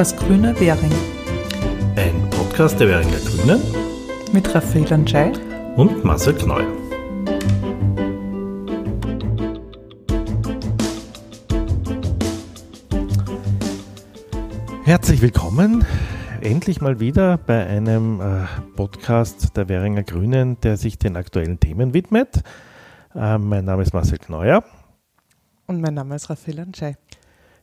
Das grüne Währing. Ein Podcast der Währinger Grünen mit Raphael Anschei und Marcel Kneuer. Herzlich willkommen endlich mal wieder bei einem äh, Podcast der Währinger Grünen, der sich den aktuellen Themen widmet. Äh, mein Name ist Marcel Kneuer. Und mein Name ist Raphael Anschei.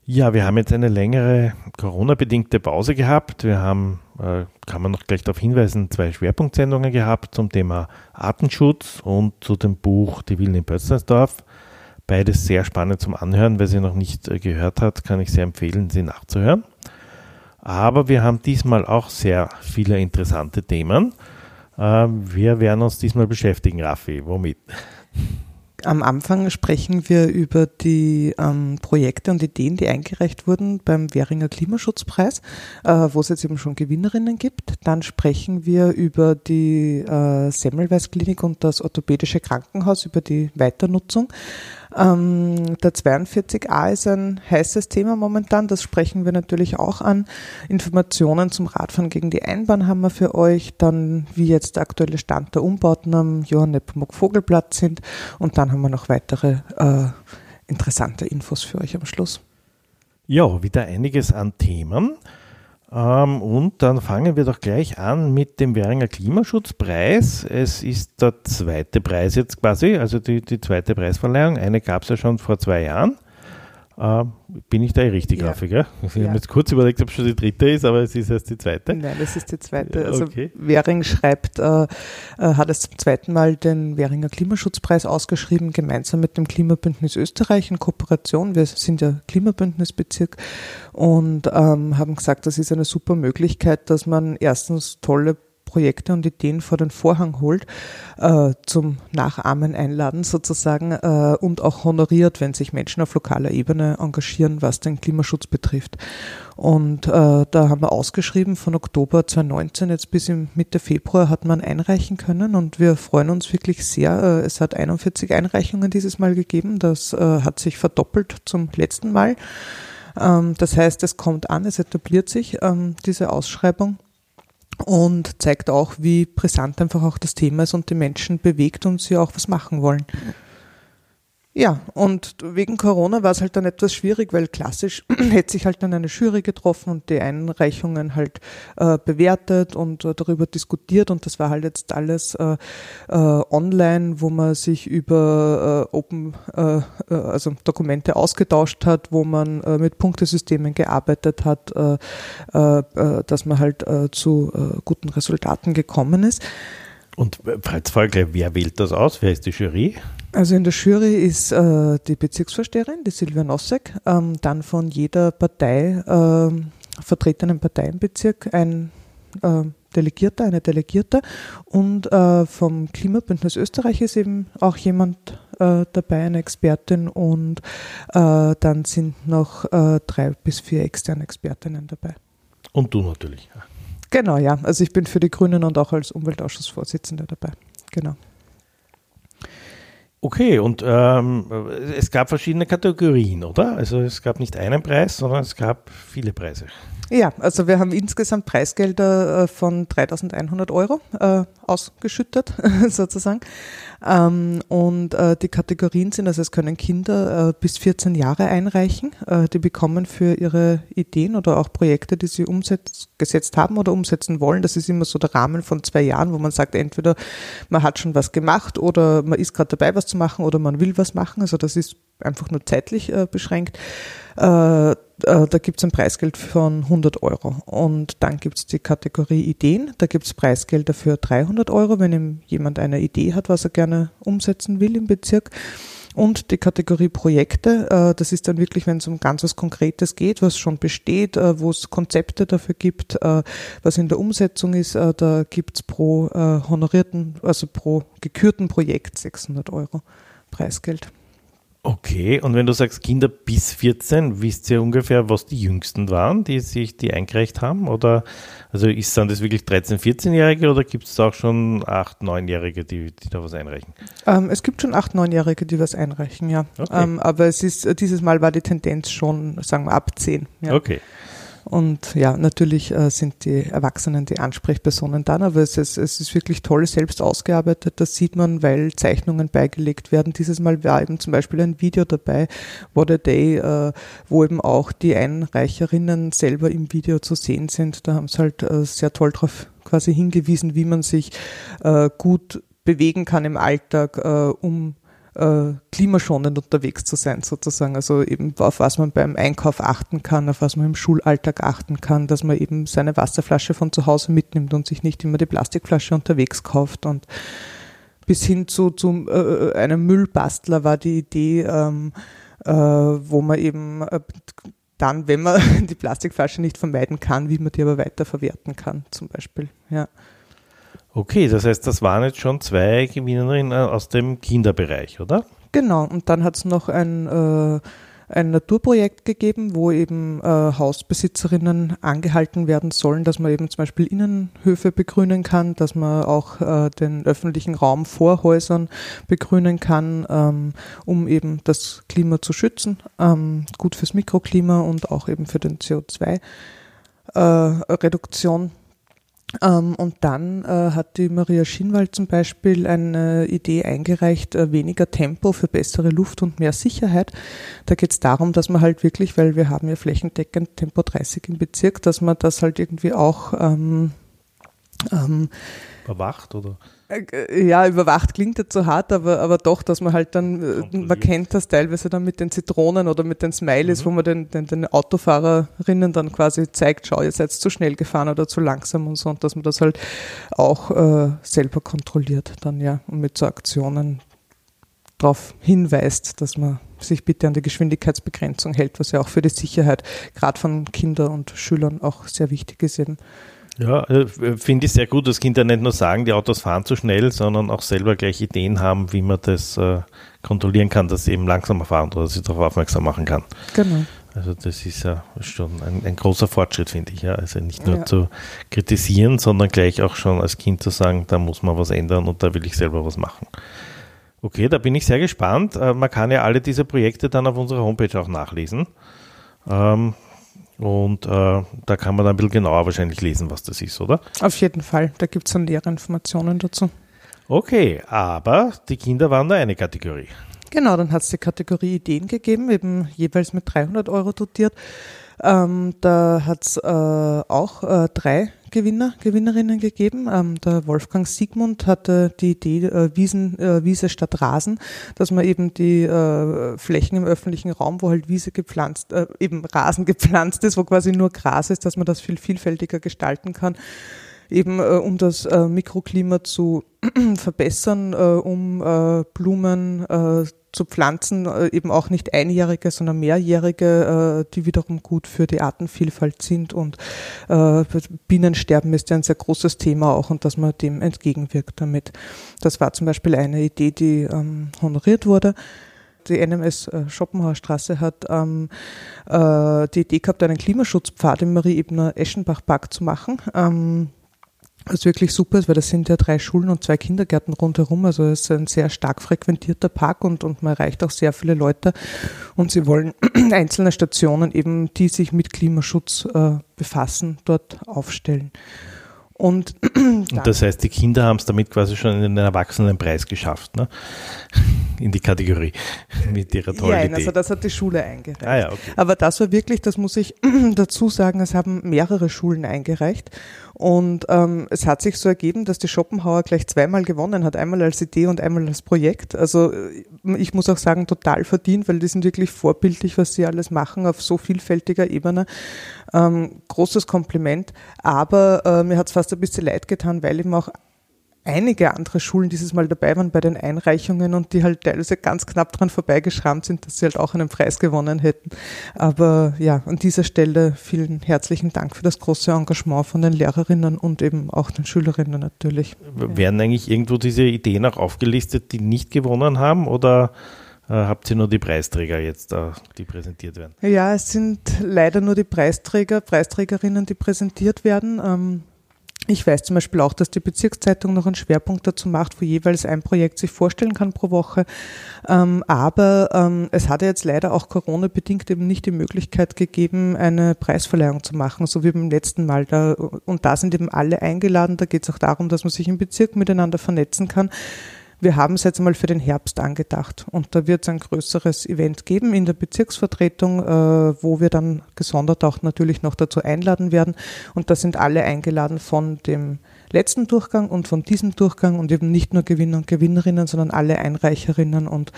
Ja, wir haben jetzt eine längere Corona-bedingte Pause gehabt. Wir haben, äh, kann man noch gleich darauf hinweisen, zwei Schwerpunktsendungen gehabt zum Thema Artenschutz und zu dem Buch Die Willen in Pötzlersdorf. Beides sehr spannend zum Anhören. Wer sie noch nicht äh, gehört hat, kann ich sehr empfehlen, sie nachzuhören. Aber wir haben diesmal auch sehr viele interessante Themen. Äh, wir werden uns diesmal beschäftigen, Raffi. Womit? Am Anfang sprechen wir über die ähm, Projekte und Ideen, die eingereicht wurden beim Währinger Klimaschutzpreis, äh, wo es jetzt eben schon Gewinnerinnen gibt. Dann sprechen wir über die äh, Semmelweis Klinik und das orthopädische Krankenhaus, über die Weiternutzung. Ähm, der 42a ist ein heißes Thema momentan, das sprechen wir natürlich auch an. Informationen zum Radfahren gegen die Einbahn haben wir für euch, dann wie jetzt der aktuelle Stand der Umbauten am Johann Nepomuk Vogelplatz sind und dann haben wir noch weitere äh, interessante Infos für euch am Schluss. Ja, wieder einiges an Themen. Ähm, und dann fangen wir doch gleich an mit dem Währinger Klimaschutzpreis. Es ist der zweite Preis jetzt quasi, also die, die zweite Preisverleihung. Eine gab es ja schon vor zwei Jahren. Äh, bin ich da eh richtig, ja. Gell? Ich ja. habe jetzt kurz überlegt, ob es schon die dritte ist, aber es ist erst die zweite. Nein, das ist die zweite. Also okay. Währing schreibt, äh, äh, hat es zum zweiten Mal den Währinger Klimaschutzpreis ausgeschrieben, gemeinsam mit dem Klimabündnis Österreich in Kooperation. Wir sind ja Klimabündnisbezirk und ähm, haben gesagt, das ist eine super Möglichkeit, dass man erstens tolle Projekte und Ideen vor den Vorhang holt, äh, zum Nachahmen einladen sozusagen äh, und auch honoriert, wenn sich Menschen auf lokaler Ebene engagieren, was den Klimaschutz betrifft. Und äh, da haben wir ausgeschrieben, von Oktober 2019 jetzt bis im Mitte Februar hat man einreichen können und wir freuen uns wirklich sehr. Äh, es hat 41 Einreichungen dieses Mal gegeben, das äh, hat sich verdoppelt zum letzten Mal. Ähm, das heißt, es kommt an, es etabliert sich ähm, diese Ausschreibung und zeigt auch, wie brisant einfach auch das Thema ist und die Menschen bewegt und sie auch was machen wollen. Ja, und wegen Corona war es halt dann etwas schwierig, weil klassisch hätte sich halt dann eine Jury getroffen und die Einreichungen halt äh, bewertet und äh, darüber diskutiert und das war halt jetzt alles äh, äh online, wo man sich über äh, Open, äh, also Dokumente ausgetauscht hat, wo man mit Punktesystemen gearbeitet hat, dass man halt zu guten Resultaten gekommen ist. Und Frage, wer wählt das aus? Wer ist die Jury? Also in der Jury ist äh, die Bezirksvorsteherin, die Silvia Nossek, ähm, dann von jeder Partei, äh, vertretenen Partei im Bezirk ein äh, Delegierter, eine Delegierte und äh, vom Klimabündnis Österreich ist eben auch jemand äh, dabei, eine Expertin und äh, dann sind noch drei bis vier externe Expertinnen dabei. Und du natürlich. Genau, ja. Also ich bin für die Grünen und auch als Umweltausschussvorsitzende dabei. Genau. Okay, und ähm, es gab verschiedene Kategorien, oder? Also es gab nicht einen Preis, sondern es gab viele Preise. Ja, also wir haben insgesamt Preisgelder äh, von 3100 Euro äh, ausgeschüttet, sozusagen. Ähm, und äh, die Kategorien sind, also es können Kinder äh, bis 14 Jahre einreichen. Äh, die bekommen für ihre Ideen oder auch Projekte, die sie umgesetzt haben oder umsetzen wollen. Das ist immer so der Rahmen von zwei Jahren, wo man sagt, entweder man hat schon was gemacht oder man ist gerade dabei, was zu machen oder man will was machen. Also das ist einfach nur zeitlich äh, beschränkt. Äh, äh, da gibt es ein Preisgeld von 100 Euro. Und dann gibt es die Kategorie Ideen. Da gibt es Preisgelder für 300 Euro, wenn jemand eine Idee hat, was er gerne umsetzen will im Bezirk. Und die Kategorie Projekte, äh, das ist dann wirklich, wenn es um ganz was Konkretes geht, was schon besteht, äh, wo es Konzepte dafür gibt, was in der Umsetzung ist, da gibt es pro honorierten, also pro gekürten Projekt 600 Euro Preisgeld. Okay, und wenn du sagst Kinder bis 14, wisst ihr ungefähr, was die Jüngsten waren, die sich die eingereicht haben? Oder also ist sind das wirklich 13-, 14-Jährige oder gibt es auch schon 8-, 9-Jährige, die, die da was einreichen? Ähm, es gibt schon 8-, 9-Jährige, die was einreichen, ja. Okay. Ähm, aber es ist dieses Mal war die Tendenz schon, sagen wir, ab 10. Ja. Okay. Und ja, natürlich äh, sind die Erwachsenen die Ansprechpersonen dann, aber es ist, es ist wirklich toll selbst ausgearbeitet. Das sieht man, weil Zeichnungen beigelegt werden. Dieses Mal war eben zum Beispiel ein Video dabei, What a Day, äh, wo eben auch die Einreicherinnen selber im Video zu sehen sind. Da haben sie halt äh, sehr toll darauf quasi hingewiesen, wie man sich äh, gut bewegen kann im Alltag, äh, um äh, klimaschonend unterwegs zu sein, sozusagen. Also eben auf was man beim Einkauf achten kann, auf was man im Schulalltag achten kann, dass man eben seine Wasserflasche von zu Hause mitnimmt und sich nicht immer die Plastikflasche unterwegs kauft und bis hin zu, zu äh, einem Müllbastler war die Idee, ähm, äh, wo man eben äh, dann, wenn man die Plastikflasche nicht vermeiden kann, wie man die aber weiterverwerten kann, zum Beispiel. Ja. Okay, das heißt, das waren jetzt schon zwei Gewinnerinnen äh, aus dem Kinderbereich, oder? Genau, und dann hat es noch ein, äh, ein Naturprojekt gegeben, wo eben äh, Hausbesitzerinnen angehalten werden sollen, dass man eben zum Beispiel Innenhöfe begrünen kann, dass man auch äh, den öffentlichen Raum vor Häusern begrünen kann, ähm, um eben das Klima zu schützen, ähm, gut fürs Mikroklima und auch eben für den CO2-Reduktion. Äh, ähm, und dann äh, hat die Maria Schinwald zum Beispiel eine Idee eingereicht, äh, weniger Tempo für bessere Luft und mehr Sicherheit. Da geht es darum, dass man halt wirklich, weil wir haben ja flächendeckend Tempo 30 im Bezirk, dass man das halt irgendwie auch ähm, ähm, überwacht oder? Äh, ja, überwacht klingt jetzt so hart, aber, aber doch, dass man halt dann, äh, man kennt das teilweise dann mit den Zitronen oder mit den Smileys, mhm. wo man den, den, den Autofahrerinnen dann quasi zeigt, schau, ihr seid zu schnell gefahren oder zu langsam und so, und dass man das halt auch äh, selber kontrolliert dann, ja, und mit so Aktionen darauf hinweist, dass man sich bitte an die Geschwindigkeitsbegrenzung hält, was ja auch für die Sicherheit gerade von Kindern und Schülern auch sehr wichtig ist eben. Ja, äh, finde ich sehr gut, dass Kinder nicht nur sagen, die Autos fahren zu schnell, sondern auch selber gleich Ideen haben, wie man das äh, kontrollieren kann, dass sie eben langsamer fahren oder sie darauf aufmerksam machen kann. Genau. Also das ist ja schon ein, ein großer Fortschritt, finde ich. Ja. Also nicht nur ja. zu kritisieren, sondern gleich auch schon als Kind zu sagen, da muss man was ändern und da will ich selber was machen. Okay, da bin ich sehr gespannt. Äh, man kann ja alle diese Projekte dann auf unserer Homepage auch nachlesen. Ähm, und äh, da kann man dann ein bisschen genauer wahrscheinlich lesen, was das ist, oder? Auf jeden Fall. Da gibt es dann nähere Informationen dazu. Okay, aber die Kinder waren nur eine Kategorie. Genau, dann hat es die Kategorie Ideen gegeben, eben jeweils mit 300 Euro dotiert. Ähm, da hat es äh, auch äh, drei Gewinner, Gewinnerinnen gegeben. Ähm, der Wolfgang Siegmund hatte die Idee äh, Wiesen, äh, Wiese statt Rasen, dass man eben die äh, Flächen im öffentlichen Raum, wo halt Wiese gepflanzt, äh, eben Rasen gepflanzt ist, wo quasi nur Gras ist, dass man das viel vielfältiger gestalten kann eben äh, um das äh, Mikroklima zu verbessern, äh, um äh, Blumen äh, zu pflanzen, äh, eben auch nicht einjährige, sondern mehrjährige, die wiederum gut für die Artenvielfalt sind. Und Bienensterben ist ja ein sehr großes Thema auch und dass man dem entgegenwirkt damit. Das war zum Beispiel eine Idee, die ähm, honoriert wurde die NMS äh, Schopenhauer Straße hat ähm, äh, die Idee gehabt, einen Klimaschutzpfad im Marie-Ebner-Eschenbach-Park zu machen. Ähm, was wirklich super ist, weil das sind ja drei Schulen und zwei Kindergärten rundherum. Also es ist ein sehr stark frequentierter Park und, und man erreicht auch sehr viele Leute. Und sie wollen einzelne Stationen eben, die sich mit Klimaschutz äh, befassen, dort aufstellen. Und, und das heißt, die Kinder haben es damit quasi schon in den Erwachsenenpreis geschafft, ne? in die Kategorie mit ihrer tollen ja, Idee. also das hat die Schule eingereicht. Ah, ja, okay. Aber das war wirklich, das muss ich dazu sagen, es haben mehrere Schulen eingereicht und ähm, es hat sich so ergeben, dass die Schopenhauer gleich zweimal gewonnen hat, einmal als Idee und einmal als Projekt. Also äh, ich muss auch sagen, total verdient, weil die sind wirklich vorbildlich, was sie alles machen auf so vielfältiger Ebene. Ähm, großes Kompliment. Aber äh, mir hat es fast ein bisschen leid getan, weil eben auch einige andere Schulen dieses Mal dabei waren bei den Einreichungen und die halt teilweise ganz knapp dran vorbeigeschrammt sind, dass sie halt auch einen Preis gewonnen hätten. Aber ja, an dieser Stelle vielen herzlichen Dank für das große Engagement von den Lehrerinnen und eben auch den Schülerinnen natürlich. Werden eigentlich irgendwo diese Ideen auch aufgelistet, die nicht gewonnen haben oder äh, habt ihr nur die Preisträger jetzt, äh, die präsentiert werden? Ja, es sind leider nur die Preisträger, Preisträgerinnen, die präsentiert werden. Ich weiß zum Beispiel auch, dass die Bezirkszeitung noch einen Schwerpunkt dazu macht, wo jeweils ein Projekt sich vorstellen kann pro Woche. Ähm, aber ähm, es hat jetzt leider auch Corona-bedingt eben nicht die Möglichkeit gegeben, eine Preisverleihung zu machen, so wie beim letzten Mal. Da, und da sind eben alle eingeladen. Da geht es auch darum, dass man sich im Bezirk miteinander vernetzen kann. Wir haben es jetzt einmal für den Herbst angedacht und da wird es ein größeres Event geben in der Bezirksvertretung, äh, wo wir dann gesondert auch natürlich noch dazu einladen werden. Und da sind alle eingeladen von dem letzten Durchgang und von diesem Durchgang und eben nicht nur Gewinner und Gewinnerinnen, sondern alle Einreicherinnen und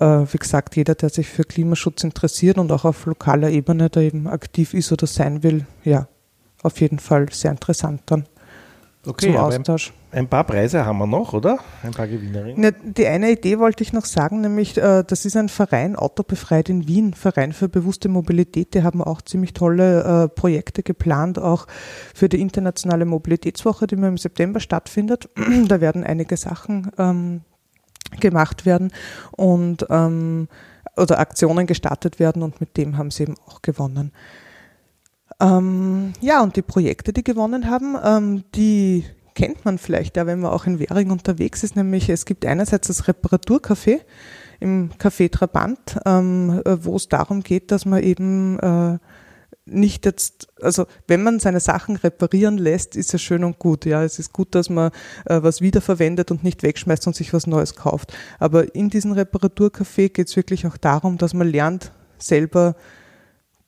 äh, wie gesagt, jeder, der sich für Klimaschutz interessiert und auch auf lokaler Ebene da eben aktiv ist oder sein will, ja, auf jeden Fall sehr interessant dann okay, zum Austausch. Ein, ein, paar Preise haben wir noch, oder? Ein paar Gewinnerinnen. Ne, die eine Idee wollte ich noch sagen, nämlich äh, das ist ein Verein, Autobefreit in Wien, Verein für bewusste Mobilität. Die haben auch ziemlich tolle äh, Projekte geplant, auch für die internationale Mobilitätswoche, die im September stattfindet. da werden einige Sachen ähm, gemacht werden und ähm, oder Aktionen gestartet werden und mit dem haben sie eben auch gewonnen. Ähm, ja, und die Projekte, die gewonnen haben, ähm, die kennt man vielleicht ja, wenn man auch in Währing unterwegs ist, nämlich es gibt einerseits das Reparaturcafé im Café Trabant, ähm, äh, wo es darum geht, dass man eben äh, nicht jetzt, also wenn man seine Sachen reparieren lässt, ist es schön und gut. Ja, es ist gut, dass man äh, was wiederverwendet und nicht wegschmeißt und sich was Neues kauft. Aber in diesem Reparaturcafé geht es wirklich auch darum, dass man lernt, selber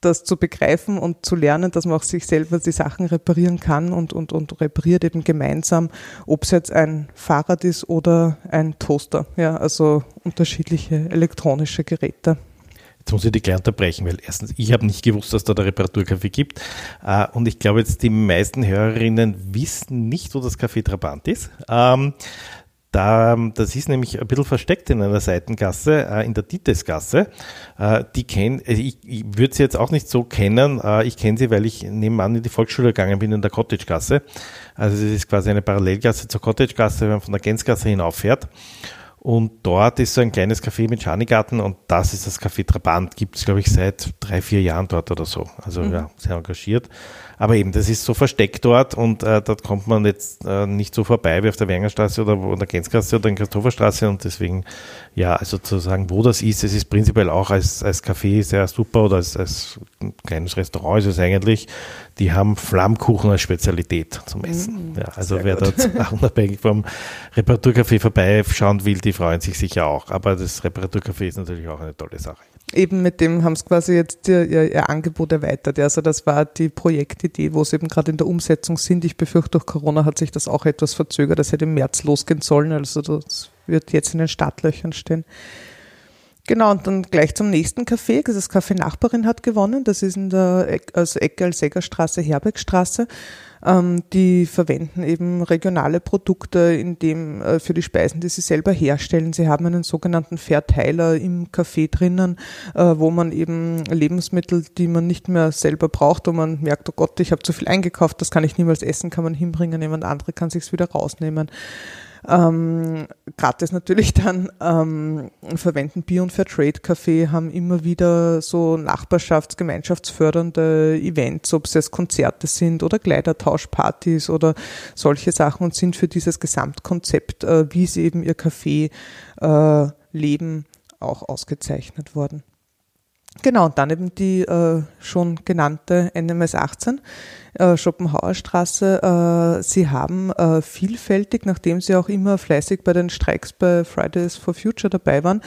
das zu begreifen und zu lernen, dass man auch sich selber die Sachen reparieren kann und, und, und repariert eben gemeinsam, ob es jetzt ein Fahrrad ist oder ein Toaster. Ja, also unterschiedliche elektronische Geräte. Jetzt muss ich dich gleich unterbrechen, weil erstens, ich habe nicht gewusst, dass da der Reparaturcafé gibt. Äh, und ich glaube jetzt, die meisten Hörerinnen wissen nicht, wo das Café Trabant ist. Ähm, da, das ist nämlich ein bisschen versteckt in einer Seitengasse, äh, in der Dietesgasse. Äh, die kenn, also ich, ich würde sie jetzt auch nicht so kennen. Äh, ich kenne sie, weil ich nebenan in die Volksschule gegangen bin, in der Cottagegasse. Also es ist quasi eine Parallelgasse zur Cottagegasse, wenn man von der Gänzgasse hinauffährt. Und dort ist so ein kleines Café mit Schanigarten und das ist das Café Trabant. Gibt es, glaube ich, seit drei, vier Jahren dort oder so. Also mhm. ja, sehr engagiert. Aber eben, das ist so versteckt dort und äh, dort kommt man jetzt äh, nicht so vorbei wie auf der Wernerstraße oder der Gänzgasse oder in Christopherstraße und deswegen, ja, also zu sagen, wo das ist, es ist prinzipiell auch als, als Café sehr super oder als, als kleines Restaurant ist es eigentlich. Die haben Flammkuchen als Spezialität zum Essen. Mm, ja, also wer gut. dort unabhängig vom Reparaturcafé vorbeischauen will, die freuen sich sicher auch. Aber das Reparaturcafé ist natürlich auch eine tolle Sache eben mit dem haben sie quasi jetzt ihr, ihr, Angebot erweitert. Also das war die Projektidee, wo sie eben gerade in der Umsetzung sind. Ich befürchte, durch Corona hat sich das auch etwas verzögert. Das hätte im März losgehen sollen. Also das wird jetzt in den Startlöchern stehen. Genau, und dann gleich zum nächsten Café. Das Café Nachbarin hat gewonnen. Das ist in der also Ecke Alsägerstraße, Herbergstraße. Ähm, die verwenden eben regionale Produkte in dem, äh, für die Speisen, die sie selber herstellen. Sie haben einen sogenannten Verteiler im Café drinnen, äh, wo man eben Lebensmittel, die man nicht mehr selber braucht, wo man merkt, oh Gott, ich habe zu viel eingekauft, das kann ich niemals essen, kann man hinbringen, jemand andere kann sich's wieder rausnehmen ähm, gratis natürlich dann ähm, verwenden Bier- und Fairtrade-Café, haben immer wieder so Nachbarschafts-, gemeinschaftsfördernde Events, ob es jetzt Konzerte sind oder Kleidertauschpartys oder solche Sachen und sind für dieses Gesamtkonzept, äh, wie sie eben ihr Café äh, leben, auch ausgezeichnet worden. Genau, und dann eben die äh, schon genannte NMS 18, äh, Schopenhauerstraße. Äh, sie haben äh, vielfältig, nachdem sie auch immer fleißig bei den Streiks bei Fridays for Future dabei waren,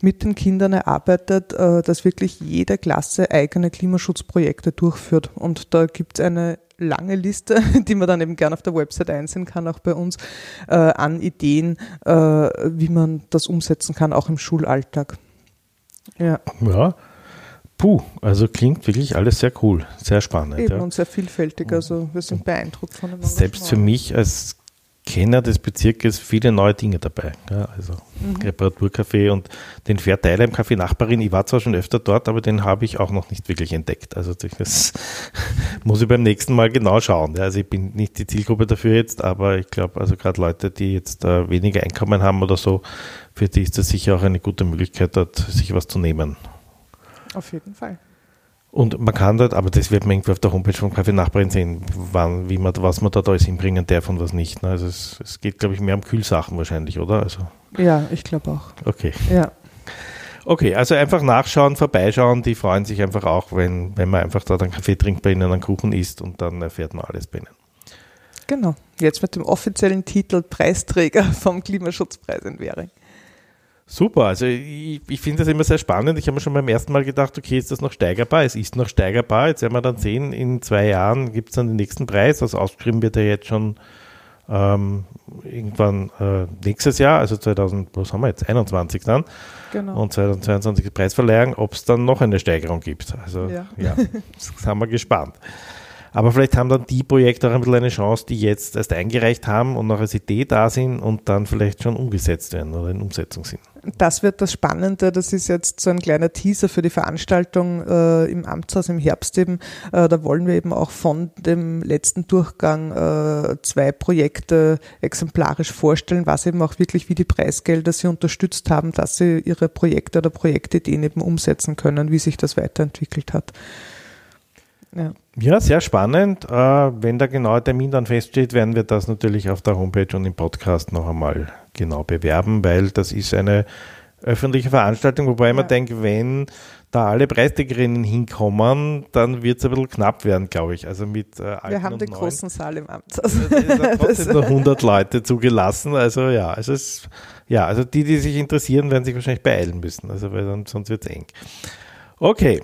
mit den Kindern erarbeitet, äh, dass wirklich jede Klasse eigene Klimaschutzprojekte durchführt. Und da gibt es eine lange Liste, die man dann eben gerne auf der Website einsehen kann, auch bei uns, äh, an Ideen, wie man das umsetzen kann, auch im Schulalltag. Ja. ja. Puh, also klingt wirklich alles sehr cool, sehr spannend. Eben ja. und sehr vielfältig, also wir sind beeindruckt von dem Selbst für mich als Kenner des Bezirkes viele neue Dinge dabei. Ja, also mhm. Reparaturcafé und den Verteiler im Café Nachbarin. Ich war zwar schon öfter dort, aber den habe ich auch noch nicht wirklich entdeckt. Also das muss ich beim nächsten Mal genau schauen. Ja, also ich bin nicht die Zielgruppe dafür jetzt, aber ich glaube, also gerade Leute, die jetzt äh, weniger Einkommen haben oder so, für die ist das sicher auch eine gute Möglichkeit, dort sich was zu nehmen. Auf jeden Fall. Und man kann dort, aber das wird man irgendwie auf der Homepage von Kaffee Nachbarin sehen, wann, wie man, was man dort alles hinbringen darf und was nicht. Ne? Also es, es geht, glaube ich, mehr um Kühlsachen wahrscheinlich, oder? Also, ja, ich glaube auch. Okay. Ja. Okay, also einfach nachschauen, vorbeischauen, die freuen sich einfach auch, wenn, wenn man einfach dort einen Kaffee trinkt bei ihnen, einen Kuchen isst und dann erfährt man alles bei ihnen. Genau, jetzt mit dem offiziellen Titel Preisträger vom Klimaschutzpreis in Währing. Super, also ich, ich finde das immer sehr spannend. Ich habe mir schon beim ersten Mal gedacht, okay, ist das noch steigerbar? Es ist noch steigerbar. Jetzt werden wir dann sehen, in zwei Jahren gibt es dann den nächsten Preis. Also ausgeschrieben wird er jetzt schon ähm, irgendwann äh, nächstes Jahr, also 2000, was haben wir jetzt, 21 dann. Genau. Und 2022 Preisverleihung, ob es dann noch eine Steigerung gibt. Also ja, ja das haben wir gespannt. Aber vielleicht haben dann die Projekte auch ein bisschen eine Chance, die jetzt erst eingereicht haben und noch als Idee da sind und dann vielleicht schon umgesetzt werden oder in Umsetzung sind. Das wird das Spannende. Das ist jetzt so ein kleiner Teaser für die Veranstaltung äh, im Amtshaus im Herbst eben. Äh, da wollen wir eben auch von dem letzten Durchgang äh, zwei Projekte exemplarisch vorstellen, was eben auch wirklich wie die Preisgelder sie unterstützt haben, dass sie ihre Projekte oder Projektideen eben umsetzen können, wie sich das weiterentwickelt hat. Ja. ja, sehr spannend. Äh, wenn der genaue Termin dann feststeht, werden wir das natürlich auf der Homepage und im Podcast noch einmal genau bewerben, weil das ist eine öffentliche Veranstaltung, wobei ja. man denkt, wenn da alle Preisträgerinnen hinkommen, dann wird es ein bisschen knapp werden, glaube ich. Also mit, äh, Wir haben den großen Saal im Amt. Also, trotzdem nur 100 Leute zugelassen. Also ja, also es, ja, also die, die sich interessieren, werden sich wahrscheinlich beeilen müssen. Also weil dann, sonst wird es eng. Okay.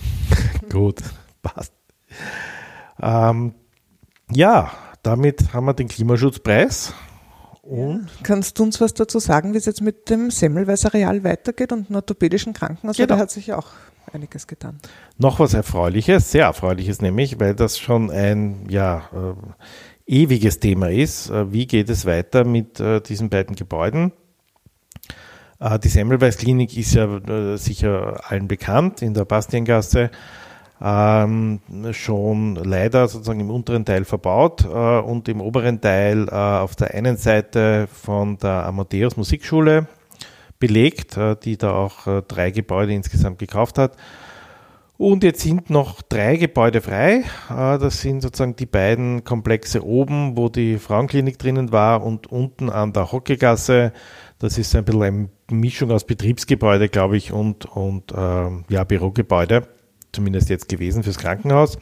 Gut passt. Ähm, ja, damit haben wir den Klimaschutzpreis. Und. Kannst du uns was dazu sagen, wie es jetzt mit dem Semmelweiser Real weitergeht und dem orthopädischen Krankenhaus? Genau. Da hat sich ja auch einiges getan. Noch was Erfreuliches, sehr Erfreuliches nämlich, weil das schon ein ja, äh, ewiges Thema ist. Äh, wie geht es weiter mit äh, diesen beiden Gebäuden? Äh, die Semmelweis Klinik ist ja äh, sicher allen bekannt in der Bastiengasse ähm, schon leider sozusagen im unteren Teil verbaut äh, und im oberen Teil äh, auf der einen Seite von der Amadeus Musikschule belegt, äh, die da auch äh, drei Gebäude insgesamt gekauft hat. Und jetzt sind noch drei Gebäude frei. Äh, das sind sozusagen die beiden Komplexe oben, wo die Frauenklinik drinnen war und unten an der Hockegasse. Das ist ein bisschen eine Mischung aus Betriebsgebäude, glaube ich, und, und äh, ja, Bürogebäude zumindest jetzt gewesen fürs Krankenhaus.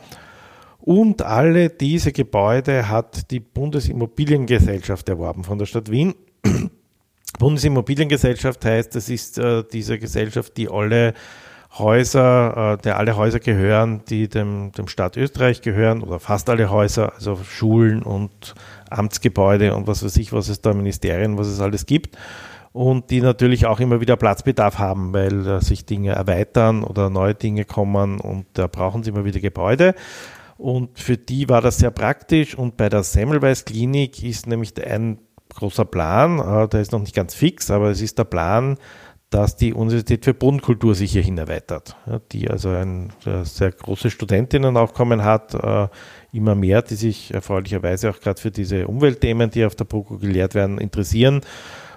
Und alle diese Gebäude hat die Bundesimmobiliengesellschaft erworben von der Stadt Wien. Bundesimmobiliengesellschaft heißt, das ist äh, diese Gesellschaft, die alle Häuser, äh, der alle Häuser gehören, die dem, dem Staat Österreich gehören, oder fast alle Häuser, also Schulen und Amtsgebäude und was weiß ich, was es da, Ministerien, was es alles gibt und die natürlich auch immer wieder Platzbedarf haben, weil äh, sich Dinge erweitern oder neue Dinge kommen und da brauchen sie immer wieder Gebäude. Und für die war das sehr praktisch. Und bei der Semmelweis Klinik ist nämlich ein großer Plan, äh, der ist noch nicht ganz fix, aber es ist der Plan, dass die Universität für Bodenkultur sich hierhin erweitert, ja, die also ein sehr großes Studentinnenaufkommen hat, äh, immer mehr, die sich erfreulicherweise auch gerade für diese Umweltthemen, die auf der BOKU gelehrt werden, interessieren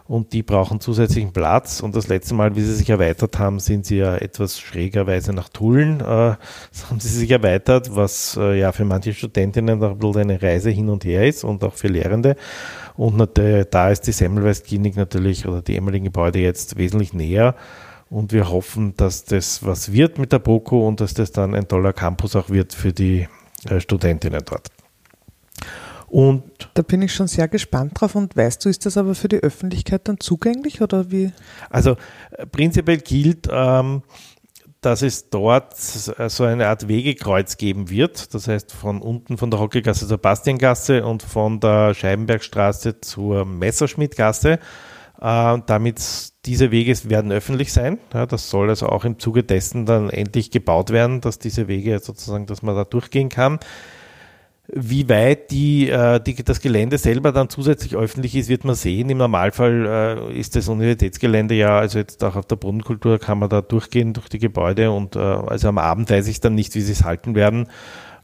und die brauchen zusätzlichen Platz. Und das letzte Mal, wie sie sich erweitert haben, sind sie ja etwas schrägerweise nach Tulln, äh, haben sie sich erweitert, was äh, ja für manche Studentinnen auch ein bisschen eine Reise hin und her ist und auch für Lehrende. Und da ist die Semmelweis Klinik natürlich oder die ehemaligen Gebäude jetzt wesentlich näher. Und wir hoffen, dass das was wird mit der BOKU und dass das dann ein toller Campus auch wird für die äh, Studentinnen dort. Und da bin ich schon sehr gespannt drauf. Und weißt du, ist das aber für die Öffentlichkeit dann zugänglich oder wie? Also äh, prinzipiell gilt, ähm, dass es dort so eine Art Wegekreuz geben wird. Das heißt, von unten von der Hockegasse zur Bastiengasse und von der Scheibenbergstraße zur Messerschmittgasse. Äh, damit diese Wege werden öffentlich sein. Ja, das soll also auch im Zuge dessen dann endlich gebaut werden, dass diese Wege sozusagen, dass man da durchgehen kann. Wie weit die, äh, die, das Gelände selber dann zusätzlich öffentlich ist, wird man sehen. Im Normalfall äh, ist das Universitätsgelände ja, also jetzt auch auf der Bodenkultur kann man da durchgehen durch die Gebäude und äh, also am Abend weiß ich dann nicht, wie sie es halten werden.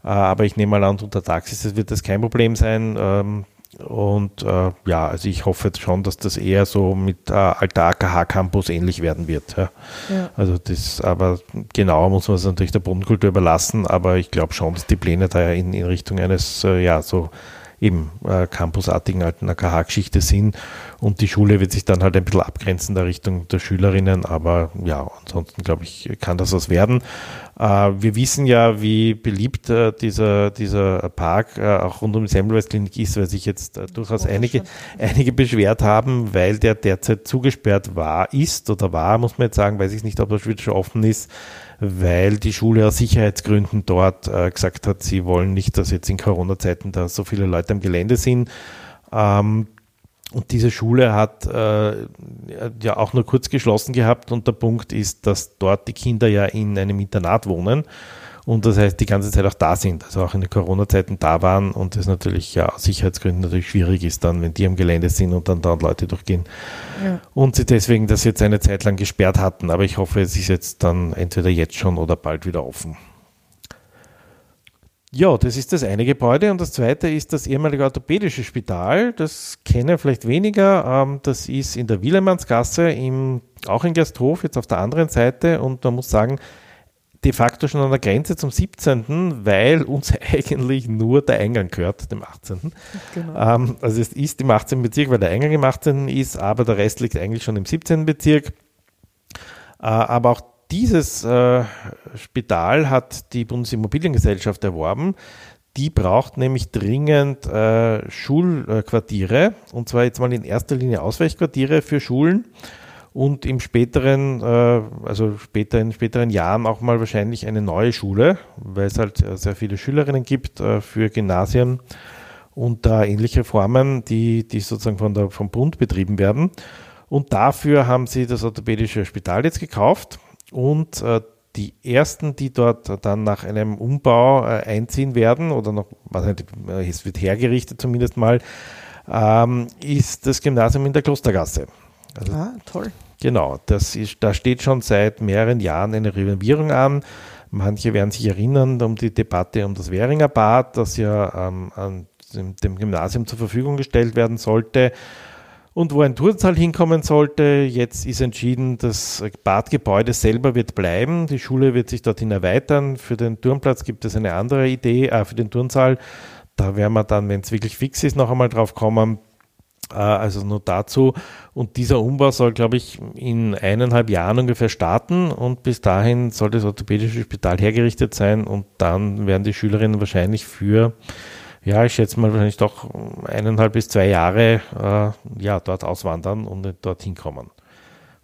Äh, aber ich nehme mal an, unter Taxis wird das kein Problem sein. Ähm, Und äh, ja, also ich hoffe jetzt schon, dass das eher so mit äh, alter AKH-Campus ähnlich werden wird. Ja. Ja. Also das, aber genauer muss man es natürlich der Bodenkultur überlassen, aber ich glaube schon, dass die Pläne da in, in Richtung eines, äh, ja, so eben äh, campusartigen alten AKH-Geschichte sind. Und die Schule wird sich dann halt ein bisschen abgrenzen der Richtung der Schülerinnen, aber ja, ansonsten glaube ich, kann das was werden. Äh, wir wissen ja, wie beliebt äh, dieser, dieser Park äh, auch rund um die Semmelweis Klinik ist, weil sich jetzt äh, durchaus einige, einige beschwert haben, weil der derzeit zugesperrt war, ist oder war, muss man jetzt sagen, weiß ich nicht, ob das wieder schon offen ist weil die Schule aus Sicherheitsgründen dort äh, gesagt hat, sie wollen nicht, dass jetzt in Corona-Zeiten da so viele Leute am Gelände sind. Ähm, und diese Schule hat äh, ja auch nur kurz geschlossen gehabt und der Punkt ist, dass dort die Kinder ja in einem Internat wohnen und das heißt die ganze Zeit auch da sind, also auch in den Corona-Zeiten da waren und das natürlich ja aus Sicherheitsgründen natürlich schwierig ist dann, wenn die am Gelände sind und dann da Leute durchgehen ja. und sie deswegen das jetzt eine Zeit lang gesperrt hatten, aber ich hoffe, es ist jetzt dann entweder jetzt schon oder bald wieder offen. Ja, das ist das eine Gebäude und das zweite ist das ehemalige orthopädische Spital. Das kennen vielleicht weniger. Ähm, das ist in der Willemannsgasse, im, auch in Gersthof, jetzt auf der anderen Seite und man muss sagen, de facto schon an der Grenze zum 17., weil uns eigentlich nur der Eingang gehört, dem 18. Genau. Ähm, also es ist im 18. Bezirk, weil der Eingang im 18. ist, aber der Rest liegt eigentlich schon im 17. Bezirk. Äh, aber auch dieses äh, Spital hat die Bundesimmobiliengesellschaft erworben. Die braucht nämlich dringend äh, Schulquartiere, und zwar jetzt mal in erster Linie Ausweichquartiere für Schulen und im späteren, äh, also später in späteren Jahren auch mal wahrscheinlich eine neue Schule, weil es halt sehr viele Schülerinnen gibt äh, für Gymnasien und da ähnliche Formen, die, die sozusagen von der, vom Bund betrieben werden. Und dafür haben sie das orthopädische Spital jetzt gekauft und äh, die ersten, die dort dann nach einem Umbau einziehen werden, oder noch, es wird hergerichtet zumindest mal, ähm, ist das Gymnasium in der Klostergasse. Also, ah, toll. Genau, das ist, da steht schon seit mehreren Jahren eine Renovierung an. Manche werden sich erinnern um die Debatte um das Währinger Bad, das ja ähm, an dem Gymnasium zur Verfügung gestellt werden sollte und wo ein Turnsaal hinkommen sollte. Jetzt ist entschieden, das Badgebäude selber wird bleiben. Die Schule wird sich dorthin erweitern. Für den Turnplatz gibt es eine andere Idee, äh, für den Turnsaal. Da werden wir dann, wenn es wirklich fix ist, noch einmal drauf kommen. Äh, also nur dazu. Und dieser Umbau soll, glaube ich, in eineinhalb Jahren ungefähr starten und bis dahin soll das orthopädische Spital hergerichtet sein und dann werden die Schülerinnen wahrscheinlich für, ja, ich schätze mal wahrscheinlich doch eineinhalb bis zwei Jahre äh, ja, dort auswandern und dorthin kommen.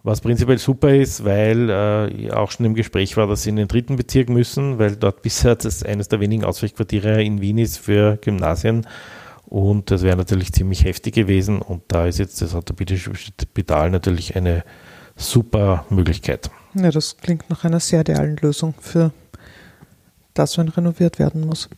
Was prinzipiell super ist, weil äh, auch schon im Gespräch war, dass sie in den dritten Bezirk müssen, weil dort bisher das eines der wenigen Ausweichquartiere in Wien ist für Gymnasien und das wäre natürlich ziemlich heftig gewesen. Und da ist jetzt das orthopädische Spital natürlich eine super Möglichkeit. Ja, das klingt nach einer sehr idealen Lösung für das, wenn renoviert werden muss.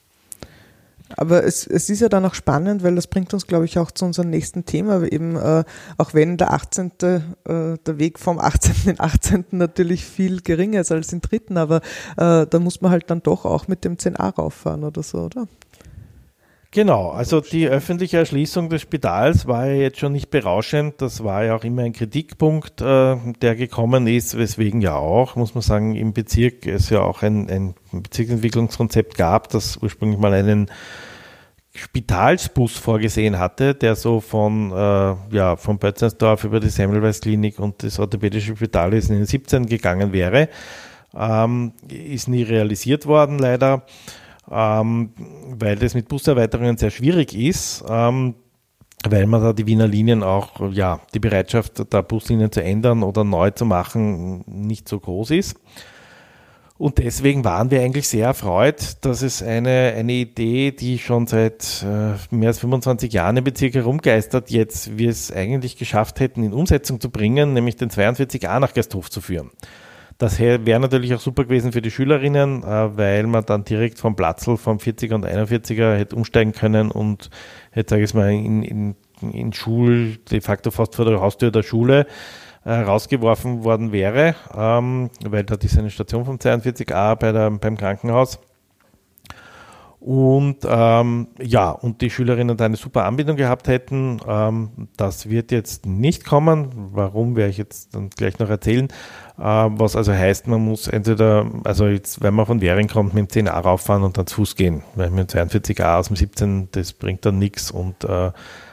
Aber es, es ist ja dann auch spannend, weil das bringt uns, glaube ich, auch zu unserem nächsten Thema. Eben, äh, auch wenn der 18., äh, der Weg vom 18. in 18. natürlich viel geringer ist als im dritten, aber äh, da muss man halt dann doch auch mit dem 10a rauffahren oder so, oder? Genau, also die öffentliche Erschließung des Spitals war ja jetzt schon nicht berauschend. Das war ja auch immer ein Kritikpunkt, äh, der gekommen ist, weswegen ja auch, muss man sagen, im Bezirk es ja auch ein, ein Bezirksentwicklungskonzept gab, das ursprünglich mal einen Spitalsbus vorgesehen hatte, der so von, äh, ja, von Bötzensdorf über die Semmelweis Klinik und das orthopädische Spital ist in den 17 gegangen wäre. Ähm, ist nie realisiert worden, leider ähm, weil das mit Buserweiterungen sehr schwierig ist, ähm, weil man da die Wiener Linien auch, ja, die Bereitschaft, da Buslinien zu ändern oder neu zu machen, nicht so groß ist. Und deswegen waren wir eigentlich sehr erfreut, dass es eine, eine Idee, die schon seit äh, mehr als 25 Jahren im Bezirk herumgeistert, jetzt wir es eigentlich geschafft hätten, in Umsetzung zu bringen, nämlich den 42a nach Gersthof zu führen. Das wäre natürlich auch super gewesen für die Schülerinnen, äh, weil man dann direkt vom Platzl vom 40er und 41er hätte umsteigen können und hätte, sage ich mal, in, in, in Schul, de facto fast vor der Haustür der Schule äh, rausgeworfen worden wäre, ähm, weil dort ist eine Station vom 42a bei der, beim Krankenhaus. Und ähm, ja, und die Schülerinnen da eine super Anbindung gehabt hätten. Ähm, das wird jetzt nicht kommen. Warum, werde ich jetzt dann gleich noch erzählen. Äh, was also heißt, man muss entweder, also jetzt, wenn man von Währing kommt, mit dem 10a rauffahren und dann zu Fuß gehen. Weil mit dem 42a aus dem 17, das bringt dann nichts. Und äh,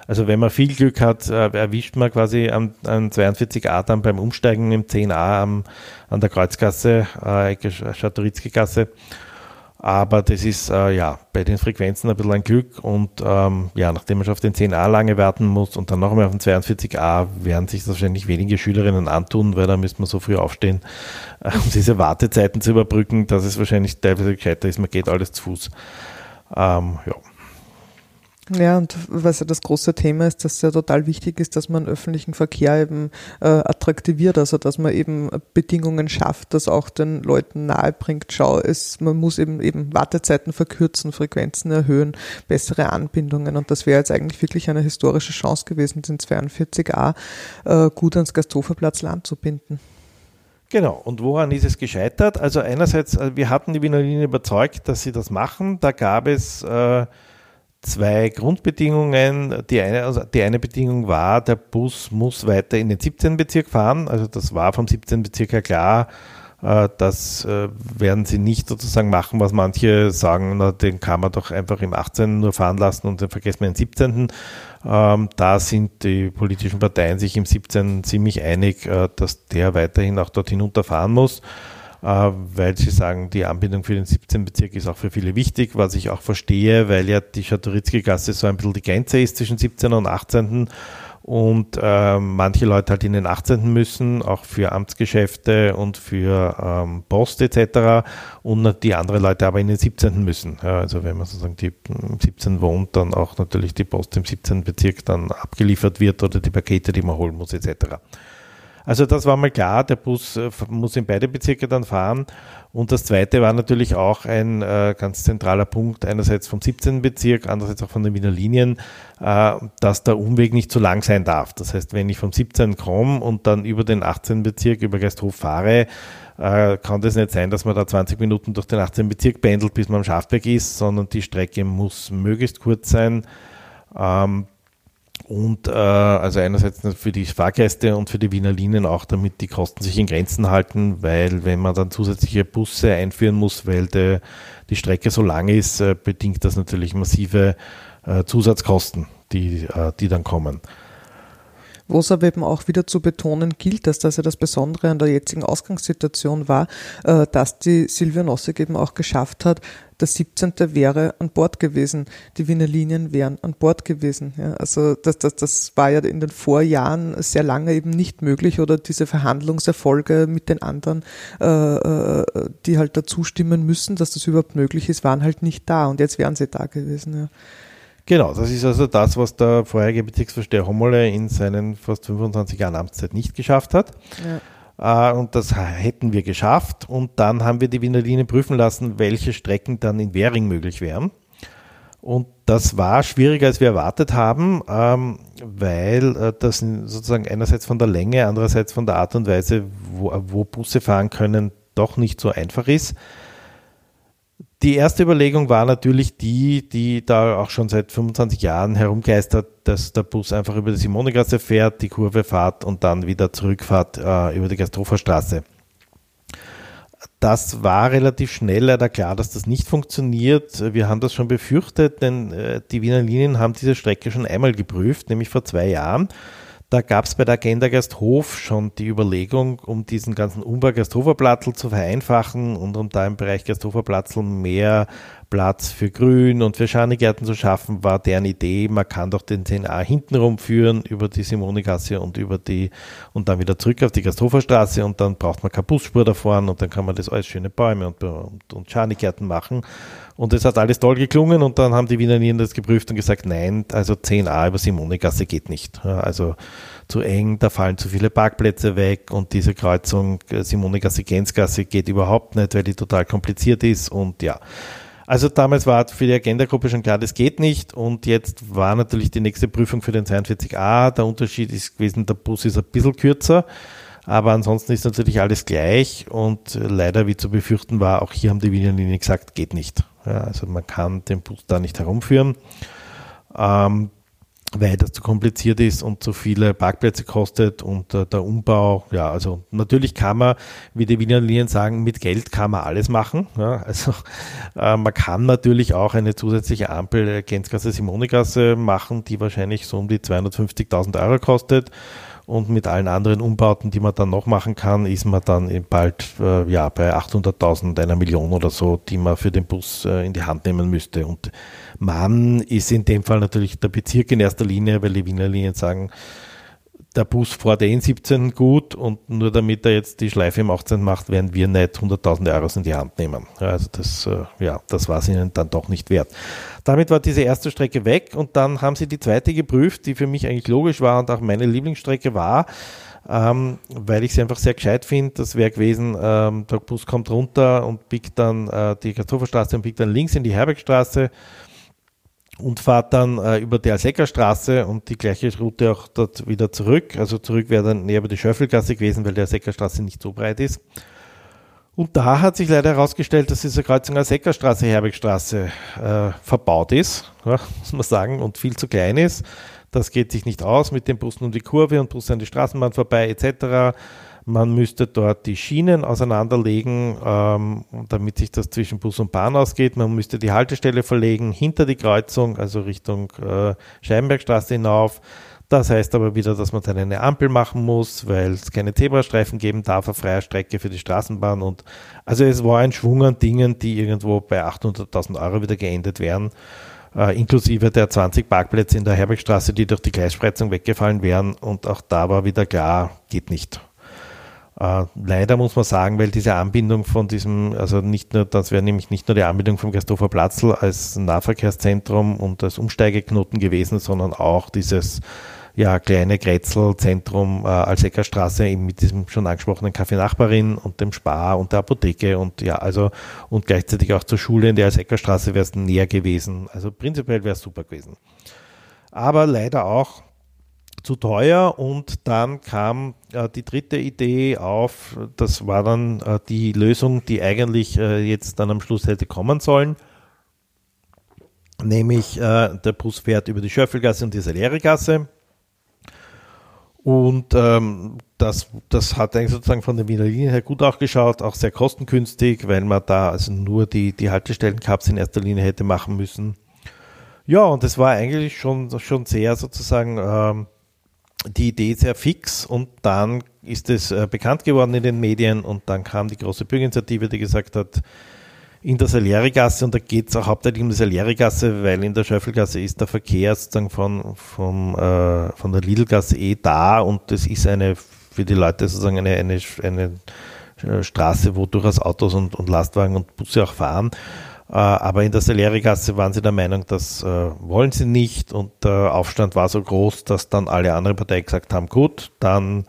also wenn man viel Glück hat, äh, erwischt man quasi an, an 42a dann beim Umsteigen im 10a am, an der Kreuzgasse, äh, Schatorizki-Gasse. Aber das ist äh, ja bei den Frequenzen ein bisschen ein Glück und ähm, ja, nachdem man schon auf den 10a lange warten muss und dann noch einmal auf den 42a, werden sich das wahrscheinlich wenige Schülerinnen antun, weil da müsste man so früh aufstehen, äh, um diese Wartezeiten zu überbrücken, dass es wahrscheinlich teilweise gescheiter ist, man geht alles zu Fuß. Ähm, ja. Ja, und was ja das große Thema ist, dass es ja total wichtig ist, dass man öffentlichen Verkehr eben äh, attraktiviert, also dass man eben Bedingungen schafft, das auch den Leuten nahe bringt. Schau, es, man muss eben eben Wartezeiten verkürzen, Frequenzen erhöhen, bessere Anbindungen und das wäre jetzt eigentlich wirklich eine historische Chance gewesen, den 42a äh, gut ans Gasthoferplatz Land zu binden. Genau, und woran ist es gescheitert? Also einerseits, äh, wir hatten die Wiener Linie überzeugt, dass sie das machen. Da gab es äh, zwei Grundbedingungen. Die eine, also die eine Bedingung war, der Bus muss weiter in den 17. Bezirk fahren. Also das war vom 17. Bezirk her klar. Äh, das äh, werden sie nicht sozusagen machen, was manche sagen, na, den kann man doch einfach im 18. nur fahren lassen und dann vergessen wir den 17. Ähm, da sind die politischen Parteien sich im 17. ziemlich einig, äh, dass der weiterhin auch dort hinunterfahren muss. Äh, weil sie sagen, die Anbindung für den 17. Bezirk ist auch für viele wichtig, was ich auch verstehe, weil ja die Schatorizki-Gasse so ein bisschen die Grenze ist zwischen 17. und 18. Und äh, manche Leute halt in den 18. müssen, auch für Amtsgeschäfte und für ähm, Post etc. Und die anderen Leute aber in den 17. müssen. Ja, also wenn man sozusagen die 17 wohnt, dann auch natürlich die Post im 17. Bezirk dann abgeliefert wird oder die Pakete, die man holen muss etc. Also das war mal klar, der Bus äh, muss in beide Bezirke dann fahren. Und das zweite war natürlich auch ein äh, ganz zentraler Punkt, einerseits vom 17. Bezirk, andererseits auch von den Wiener Linien, äh, dass der Umweg nicht zu lang sein darf. Das heißt, wenn ich vom 17. komme und dann über den 18. Bezirk, über Geisthof fahre, äh, kann das nicht sein, dass man da 20 Minuten durch den 18. Bezirk pendelt, bis man am Schafberg ist, sondern die Strecke muss möglichst kurz sein. Ähm, und äh, also einerseits für die Fahrgäste und für die Wiener Linien auch, damit die Kosten sich in Grenzen halten, weil wenn man dann zusätzliche Busse einführen muss, weil de, die Strecke so lang ist, äh, bedingt das natürlich massive äh, Zusatzkosten, die, äh, die dann kommen. Wo es aber eben auch wieder zu betonen gilt, dass das ja das Besondere an der jetzigen Ausgangssituation war, äh, dass die Silvia Nossig eben auch geschafft hat, der 17. wäre an Bord gewesen, die Wiener Linien wären an Bord gewesen. Ja, also das, das, das war ja in den Vorjahren sehr lange eben nicht möglich oder diese Verhandlungserfolge mit den anderen, äh, äh die halt dazu stimmen müssen, dass das überhaupt möglich ist, waren halt nicht da und jetzt wären sie da gewesen. Ja. Genau, das ist also das, was der vorherige Bezirksvorsteher Hommele in seinen fast 25 Jahren Amtszeit nicht geschafft hat. Ja. Äh, und das hätten wir geschafft. Und dann haben wir die Wiener Linie prüfen lassen, welche Strecken dann in Währing möglich wären. Und das war schwieriger, als wir erwartet haben, ähm, weil äh, das sozusagen einerseits von der Länge, andererseits von der Art und Weise, wo, wo Busse fahren können, doch nicht so einfach ist. Die erste Überlegung war natürlich die, die da auch schon seit 25 Jahren herumgeistert, dass der Bus einfach über die Simonegasse fährt, die Kurve fährt und dann wieder zurückfahrt äh, über die Gasthoferstraße. Das war relativ schnell leider klar, dass das nicht funktioniert. Wir haben das schon befürchtet, denn äh, die Wiener Linien haben diese Strecke schon einmal geprüft, nämlich vor zwei Jahren. Da gab es bei der Agenda Gasthof schon die Überlegung, um diesen ganzen Umbau Gasthoferplatzl zu vereinfachen und um da im Bereich Gasthoferplatzl mehr Platz für Grün und für Schanigärten zu schaffen, war deren Idee, man kann doch den 10a hintenrum führen über die Simonegasse und über die und dann wieder zurück auf die Gasthoferstraße und dann braucht man keine Busspur da vorne und dann kann man das alles schöne Bäume und, und, und Schanigärten machen. Und es hat alles toll geklungen und dann haben die Wiener Nieren das geprüft und gesagt, nein, also 10a über Simonegasse geht nicht. Also zu eng, da fallen zu viele Parkplätze weg und diese Kreuzung äh, Simonegasse-Gänzgasse geht überhaupt nicht, weil die total kompliziert ist und ja. Also damals war für die Agenda-Gruppe schon klar, das geht nicht. Und jetzt war natürlich die nächste Prüfung für den 42a. Der Unterschied ist gewesen, der Bus ist ein bisschen kürzer. Aber ansonsten ist natürlich alles gleich und leider, wie zu befürchten war, auch hier haben die Wiener Linien gesagt, geht nicht. Ja, also man kann den Bus da nicht herumführen. Ähm, weil das zu kompliziert ist und zu viele Parkplätze kostet und äh, der Umbau, ja, also natürlich kann man, wie die Wiener Linien sagen, mit Geld kann man alles machen. Ja, also äh, man kann natürlich auch eine zusätzliche Ampel Gänzgasse Simonigasse machen, die wahrscheinlich so um die 250.000 Euro kostet und mit allen anderen Umbauten, die man dann noch machen kann, ist man dann bald äh, ja, bei 800.000, einer Million oder so, die man für den Bus äh, in die Hand nehmen müsste. Und man ist in dem Fall natürlich der Bezirk in erster Linie, weil die Wiener Linien sagen, der Bus vor der N17 gut und nur damit er jetzt die Schleife im 18 macht, werden wir nicht 100.000 Euro in die Hand nehmen. Also das, äh, ja, das war es ihnen dann doch nicht wert. Damit war diese erste Strecke weg und dann haben sie die zweite geprüft, die für mich eigentlich logisch war und auch meine Lieblingsstrecke war, ähm, weil ich sie einfach sehr gescheit finde. Das wäre gewesen, ähm, der Bus kommt runter und biegt dann äh, die Kartoffelstraße und biegt dann links in die Herbergstraße und fahrt dann äh, über die Alseckerstraße und die gleiche Route auch dort wieder zurück. Also zurück wäre dann näher über die Schöffelgasse gewesen, weil die Alseckerstraße nicht so breit ist. Und da hat sich leider herausgestellt, dass diese Kreuzung Alseckerstraße, Herbergstraße äh, verbaut ist, ja, muss man sagen, und viel zu klein ist. Das geht sich nicht aus mit den Bussen um die Kurve und Bussen an die Straßenbahn vorbei etc. Man müsste dort die Schienen auseinanderlegen, ähm, damit sich das zwischen Bus und Bahn ausgeht. Man müsste die Haltestelle verlegen hinter die Kreuzung, also Richtung äh, Scheibenbergstraße hinauf. Das heißt aber wieder, dass man dann eine Ampel machen muss, weil es keine Zebrastreifen geben darf, eine freie Strecke für die Straßenbahn. Und also es war ein Schwung an Dingen, die irgendwo bei 800.000 Euro wieder geendet wären. Äh, inklusive der 20 Parkplätze in der Herbergstraße, die durch die Gleisspreizung weggefallen wären. Und auch da war wieder klar, geht nicht. Äh, leider muss man sagen, weil diese Anbindung von diesem, also nicht nur, das wäre nämlich nicht nur die Anbindung vom Gersthofer Platzl als Nahverkehrszentrum und als Umsteigeknoten gewesen, sondern auch dieses ja, kleine Grätzl-Zentrum äh, als Eckerstraße eben mit diesem schon angesprochenen Café Nachbarin und dem Spar und der Apotheke und ja, also und gleichzeitig auch zur Schule in der als Eckerstraße wäre es näher gewesen. Also prinzipiell wäre es super gewesen. Aber leider auch zu teuer und dann kam äh, die dritte Idee auf, das war dann äh, die Lösung, die eigentlich äh, jetzt dann am Schluss hätte kommen sollen, nämlich äh, der Bus fährt über die Schöffelgasse und die Salerigasse und ähm, das, das hat eigentlich sozusagen von der Wiener Linie her gut auch geschaut, auch sehr kostengünstig, weil man da also nur die, die Haltestellen-Cups in erster Linie hätte machen müssen. Ja, und es war eigentlich schon, schon sehr sozusagen ähm, die Idee sehr fix und dann ist es äh, bekannt geworden in den Medien und dann kam die große Bürgerinitiative, die gesagt hat, in der Salierigasse und da geht es auch hauptsächlich um die Salierigasse, weil in der Schöffelgasse ist der Verkehr sozusagen von, vom, äh, von der Lidlgasse eh da und das ist eine für die Leute sozusagen eine, eine, eine äh, Straße, wo durchaus Autos und, und Lastwagen und Busse auch fahren. Äh, aber in der Salerigasse waren sie der Meinung, das äh, wollen sie nicht. Und der Aufstand war so groß, dass dann alle anderen Parteien gesagt haben, gut, dann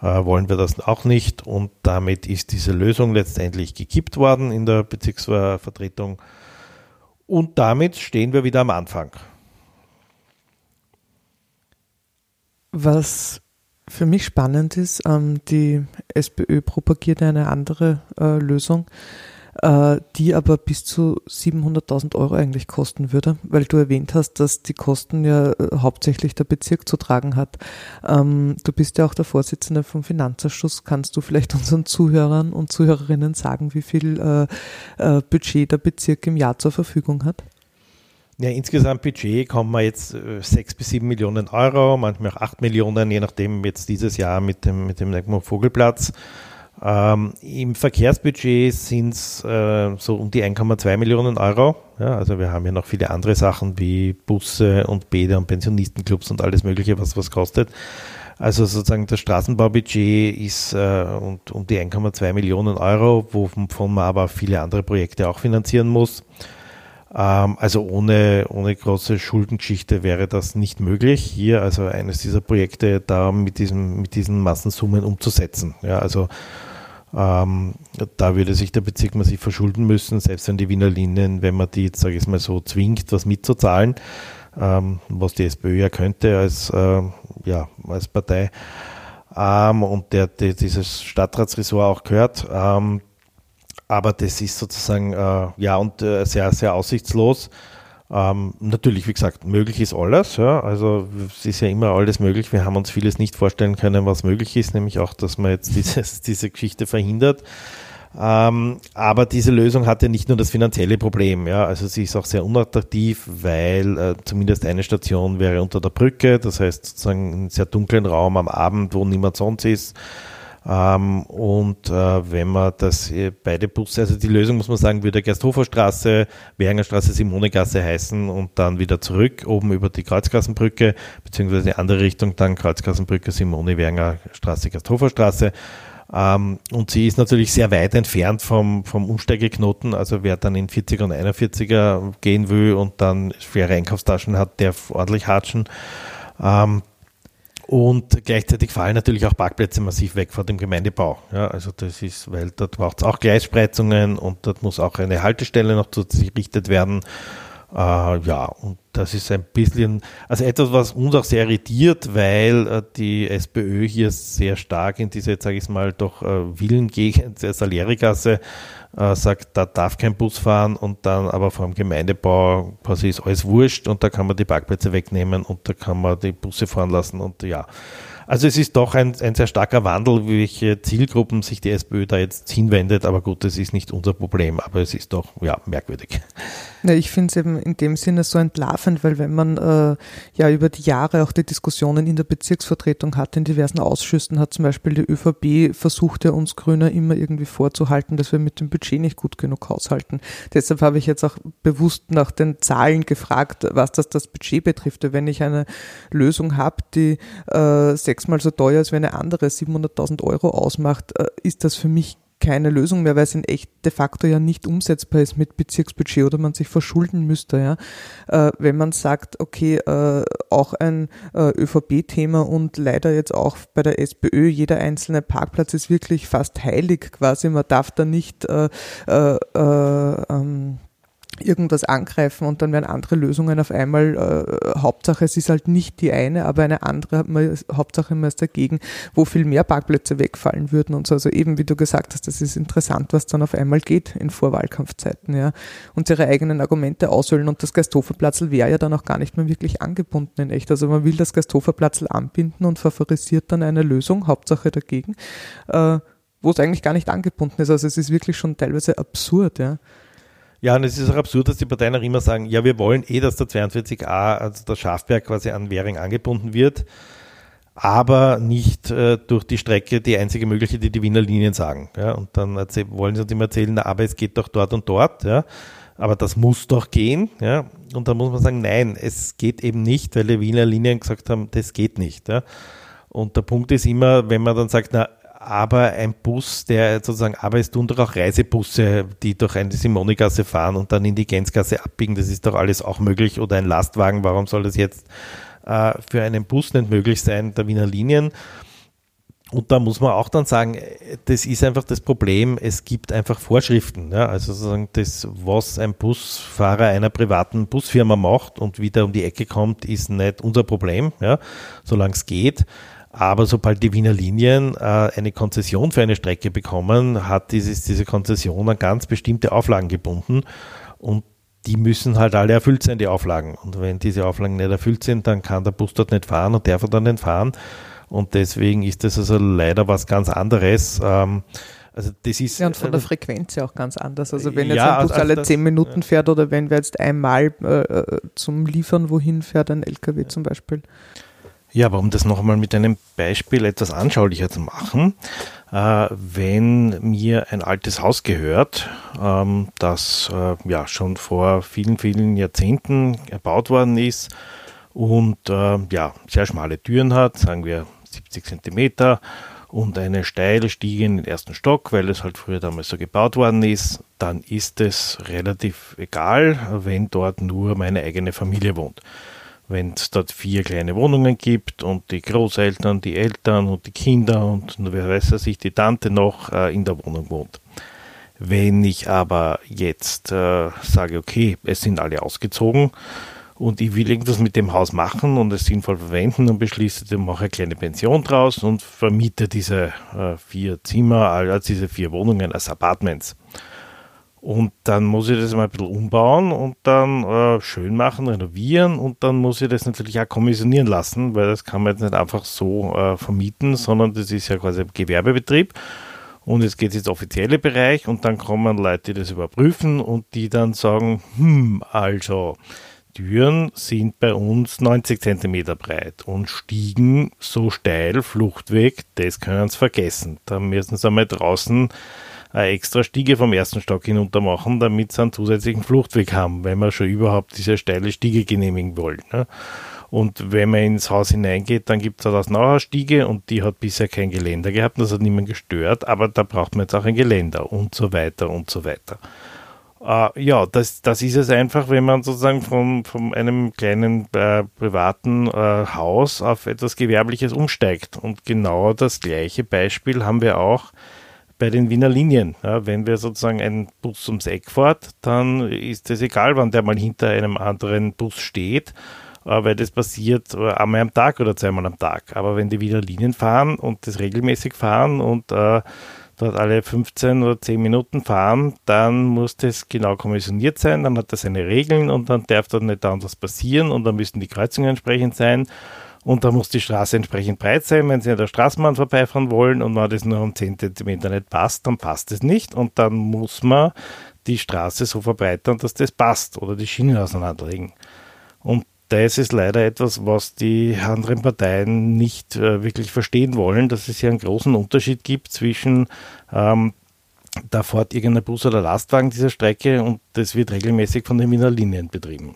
äh, wollen wir das auch nicht. Und damit ist diese Lösung letztendlich gekippt worden in der Bezirksvertretung. Und damit stehen wir wieder am Anfang. Was für mich spannend ist, ähm, die SPÖ propagiert eine andere Lösung äh, die aber bis zu 700.000 Euro eigentlich kosten würde, weil du erwähnt hast, dass die Kosten ja äh, hauptsächlich der Bezirk zu tragen hat. Ähm, du bist ja auch der Vorsitzende vom Finanzausschuss. Kannst du vielleicht unseren Zuhörern und Zuhörerinnen sagen, wie viel äh, Budget der Bezirk im Jahr zur Verfügung hat? Ja, insgesamt Budget kommen wir jetzt sechs bis sieben Millionen Euro, manchmal auch acht Millionen, je nachdem jetzt dieses Jahr mit dem, mit dem Vogelplatz. Ähm, Im Verkehrsbudget sind es äh, so um die 1,2 Millionen Euro. Ja, also wir haben ja noch viele andere Sachen wie Busse und Bäder und Pensionistenclubs und alles Mögliche, was was kostet. Also sozusagen das Straßenbaubudget ist äh, und, um die 1,2 Millionen Euro, wovon man aber viele andere Projekte auch finanzieren muss. Ähm, also ohne, ohne große Schuldengeschichte wäre das nicht möglich, hier also eines dieser Projekte da mit, diesem, mit diesen Massensummen umzusetzen. Ja, also ähm, da würde sich der Bezirk massiv verschulden müssen, selbst wenn die Wiener Linien, wenn man die jetzt, sage ich mal so, zwingt, was mitzuzahlen, ähm, was die SPÖ ja könnte als, äh, ja, als Partei. ähm, und der, der dieses Stadtratsressort auch gehört. Ähm, aber das ist sozusagen, äh, ja, und äh, sehr, sehr aussichtslos. Ähm, natürlich, wie gesagt, möglich ist alles. Ja. Also es ist ja immer alles möglich. Wir haben uns vieles nicht vorstellen können, was möglich ist, nämlich auch, dass man jetzt dieses, diese Geschichte verhindert. Ähm, aber diese Lösung hat ja nicht nur das finanzielle Problem. Ja. Also sie ist auch sehr unattraktiv, weil äh, zumindest eine Station wäre unter der Brücke, das heißt sozusagen einen sehr dunklen Raum am Abend, wo niemand sonst ist. Ähm, und äh, wenn man das äh, beide Busse, also die Lösung muss man sagen, würde Gersthofer Straße, Währinger Straße, Simonegasse heißen und dann wieder zurück, oben über die Kreuzkassenbrücke, beziehungsweise in andere Richtung, dann Kreuzkassenbrücke, Simone, Währinger Straße, Gersthofer Straße. Ähm, und sie ist natürlich sehr weit entfernt vom, vom Umsteigeknoten. Also wer dann in 40er und 41er gehen will und dann schwere Einkaufstaschen hat, der ordentlich hatschen. Ähm, und gleichzeitig fallen natürlich auch Parkplätze massiv weg vor dem Gemeindebau. Ja, also das ist, weil dort braucht es auch Gleisspreizungen und dort muss auch eine Haltestelle noch zusätzlich errichtet werden. Äh, ja, und das ist ein bisschen, also etwas, was uns auch sehr irritiert, weil äh, die SPÖ hier sehr stark in diese, sage ich mal, doch äh, Villengegend der Salerigasse äh, sagt, da darf kein Bus fahren und dann aber vor dem Gemeindebau quasi ist alles wurscht und da kann man die Parkplätze wegnehmen und da kann man die Busse fahren lassen und ja. Also es ist doch ein, ein sehr starker Wandel, welche Zielgruppen sich die SPÖ da jetzt hinwendet, aber gut, das ist nicht unser Problem, aber es ist doch ja merkwürdig. Ja, ich finde es eben in dem Sinne so entlarvend, weil wenn man äh, ja über die Jahre auch die Diskussionen in der Bezirksvertretung hat, in diversen Ausschüssen, hat zum Beispiel die ÖVP versucht ja uns Grüne immer irgendwie vorzuhalten, dass wir mit dem Budget nicht gut genug haushalten. Deshalb habe ich jetzt auch bewusst nach den Zahlen gefragt, was das das Budget betrifft. Wenn ich eine Lösung habe, die äh, sechsmal so teuer ist wie eine andere, 700.000 Euro ausmacht, äh, ist das für mich keine Lösung mehr, weil es in echt de facto ja nicht umsetzbar ist mit Bezirksbudget oder man sich verschulden müsste. Ja. Äh, wenn man sagt, okay, äh, auch ein äh, ÖVP-Thema und leider jetzt auch bei der SPÖ, jeder einzelne Parkplatz ist wirklich fast heilig quasi. Man darf da nicht äh, äh, äh, ähm, irgendwas angreifen und dann werden andere Lösungen auf einmal, äh, Hauptsache es ist halt nicht die eine, aber eine andere, man, Hauptsache man ist dagegen, wo viel mehr Parkplätze wegfallen würden und so. Also eben, wie du gesagt hast, das ist interessant, was dann auf einmal geht in Vorwahlkampfzeiten, ja. Und ihre eigenen Argumente aushöhlen und das Gasthoferplatzl wäre ja dann auch gar nicht mehr wirklich angebunden in echt. Also man will das Gasthoferplatzl anbinden und favorisiert dann eine Lösung, Hauptsache dagegen, äh, wo es eigentlich gar nicht angebunden ist. Also es ist wirklich schon teilweise absurd, ja. Ja, und es ist auch absurd, dass die Parteien auch immer sagen, ja, wir wollen eh, dass der 42a, also der Schafberg quasi an Währing angebunden wird, aber nicht äh, durch die Strecke die einzige mögliche, die die Wiener Linien sagen. Ja, und dann wollen sie uns immer erzählen, na, aber es geht doch dort und dort, ja, aber das muss doch gehen, ja, und dann muss man sagen, nein, es geht eben nicht, weil die Wiener Linien gesagt haben, das geht nicht, ja. Und der Punkt ist immer, wenn man dann sagt, na, aber ein Bus, der sozusagen, aber es tun doch auch Reisebusse, die durch eine Simonigasse fahren und dann in die Gänzgasse abbiegen, das ist doch alles auch möglich. Oder ein Lastwagen, warum soll das jetzt äh, für einen Bus nicht möglich sein, der Wiener Linien? Und da muss man auch dann sagen, das ist einfach das Problem, es gibt einfach Vorschriften. Ja? Also sozusagen das, was ein Busfahrer einer privaten Busfirma macht und wieder um die Ecke kommt, ist nicht unser Problem, ja? solange es geht. Aber sobald die Wiener Linien äh, eine Konzession für eine Strecke bekommen, hat dieses, diese Konzession an ganz bestimmte Auflagen gebunden und die müssen halt alle erfüllt sein, die Auflagen. Und wenn diese Auflagen nicht erfüllt sind, dann kann der Bus dort nicht fahren und darf er dann nicht fahren. Und deswegen ist das also leider was ganz anderes. Ähm, also das ist, ja, und von der Frequenz ja auch ganz anders. Also wenn jetzt ja, ein Bus also alle zehn Minuten fährt oder wenn wir jetzt einmal äh, äh, zum Liefern wohin fährt, ein LKW ja. zum Beispiel. Ja, aber um das noch einmal mit einem Beispiel etwas anschaulicher zu machen, äh, wenn mir ein altes Haus gehört, ähm, das äh, ja schon vor vielen, vielen Jahrzehnten erbaut worden ist und äh, ja sehr schmale Türen hat, sagen wir 70 Zentimeter und eine steile Stiege in den ersten Stock, weil es halt früher damals so gebaut worden ist, dann ist es relativ egal, wenn dort nur meine eigene Familie wohnt wenn es dort vier kleine Wohnungen gibt und die Großeltern, die Eltern und die Kinder und wer weiß er sich, die Tante noch äh, in der Wohnung wohnt. Wenn ich aber jetzt äh, sage, okay, es sind alle ausgezogen und ich will irgendwas mit dem Haus machen und es sinnvoll verwenden und beschließe, ich mache eine kleine Pension draus und vermiete diese äh, vier Zimmer, also diese vier Wohnungen als Apartments. Und dann muss ich das mal ein bisschen umbauen und dann äh, schön machen, renovieren und dann muss ich das natürlich auch kommissionieren lassen, weil das kann man jetzt nicht einfach so äh, vermieten, sondern das ist ja quasi ein Gewerbebetrieb. Und jetzt geht es ins offizielle Bereich und dann kommen Leute, die das überprüfen und die dann sagen, hm, also Türen sind bei uns 90 cm breit und Stiegen so steil, Fluchtweg, das können Sie vergessen. Da müssen Sie einmal draußen eine extra Stiege vom ersten Stock hinunter machen, damit sie einen zusätzlichen Fluchtweg haben, wenn wir schon überhaupt diese steile Stiege genehmigen wollen. Ne? Und wenn man ins Haus hineingeht, dann gibt es eine Nauer Stiege und die hat bisher kein Geländer gehabt, das hat niemand gestört, aber da braucht man jetzt auch ein Geländer und so weiter und so weiter. Uh, ja, das, das ist es einfach, wenn man sozusagen von, von einem kleinen äh, privaten äh, Haus auf etwas Gewerbliches umsteigt. Und genau das gleiche Beispiel haben wir auch bei den Wiener Linien. Ja, wenn wir sozusagen einen Bus ums Eck fährt, dann ist es egal, wann der mal hinter einem anderen Bus steht, äh, weil das passiert äh, einmal am Tag oder zweimal am Tag. Aber wenn die Wiener Linien fahren und das regelmäßig fahren und äh, dort alle 15 oder 10 Minuten fahren, dann muss das genau kommissioniert sein, dann hat das seine Regeln und dann darf dort nicht anders passieren und dann müssen die Kreuzungen entsprechend sein und da muss die Straße entsprechend breit sein, wenn Sie an der Straßenbahn vorbeifahren wollen und wenn das nur um 10 cm nicht passt, dann passt es nicht und dann muss man die Straße so verbreitern, dass das passt oder die Schienen auseinanderlegen. Und das ist leider etwas, was die anderen Parteien nicht äh, wirklich verstehen wollen, dass es hier einen großen Unterschied gibt zwischen ähm, da fährt irgendein Bus oder Lastwagen dieser Strecke und das wird regelmäßig von den Wiener Linien betrieben.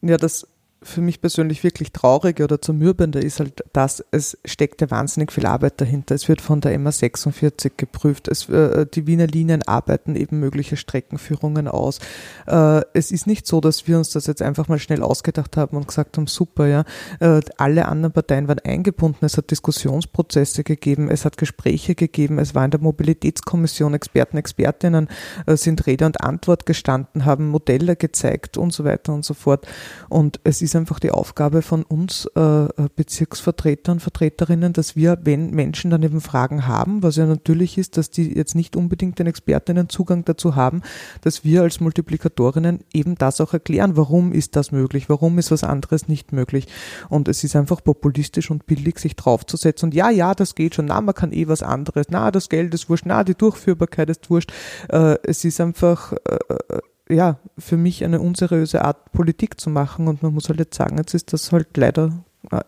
Ja, das für mich persönlich wirklich traurige oder zermürbende ist halt, dass es steckt ja wahnsinnig viel Arbeit dahinter. Es wird von der MA46 geprüft. Es, äh, die Wiener Linien arbeiten eben mögliche Streckenführungen aus. Äh, es ist nicht so, dass wir uns das jetzt einfach mal schnell ausgedacht haben und gesagt haben, super, ja. Äh, alle anderen Parteien waren eingebunden. Es hat Diskussionsprozesse gegeben. Es hat Gespräche gegeben. Es war in der Mobilitätskommission Experten, Expertinnen äh, sind Rede und Antwort gestanden, haben Modelle gezeigt und so weiter und so fort. Und es ist ist einfach die Aufgabe von uns äh, Bezirksvertretern, Vertreterinnen, dass wir, wenn Menschen dann eben Fragen haben, was ja natürlich ist, dass die jetzt nicht unbedingt den Expertinnen Zugang dazu haben, dass wir als Multiplikatorinnen eben das auch erklären, warum ist das möglich, warum ist was anderes nicht möglich. Und es ist einfach populistisch und billig, sich draufzusetzen und ja, ja, das geht schon, na, man kann eh was anderes, na, das Geld ist wurscht, na, die Durchführbarkeit ist wurscht. Äh, es ist einfach äh, äh ja, für mich eine unseriöse Art, Politik zu machen. Und man muss halt jetzt sagen, jetzt ist das halt leider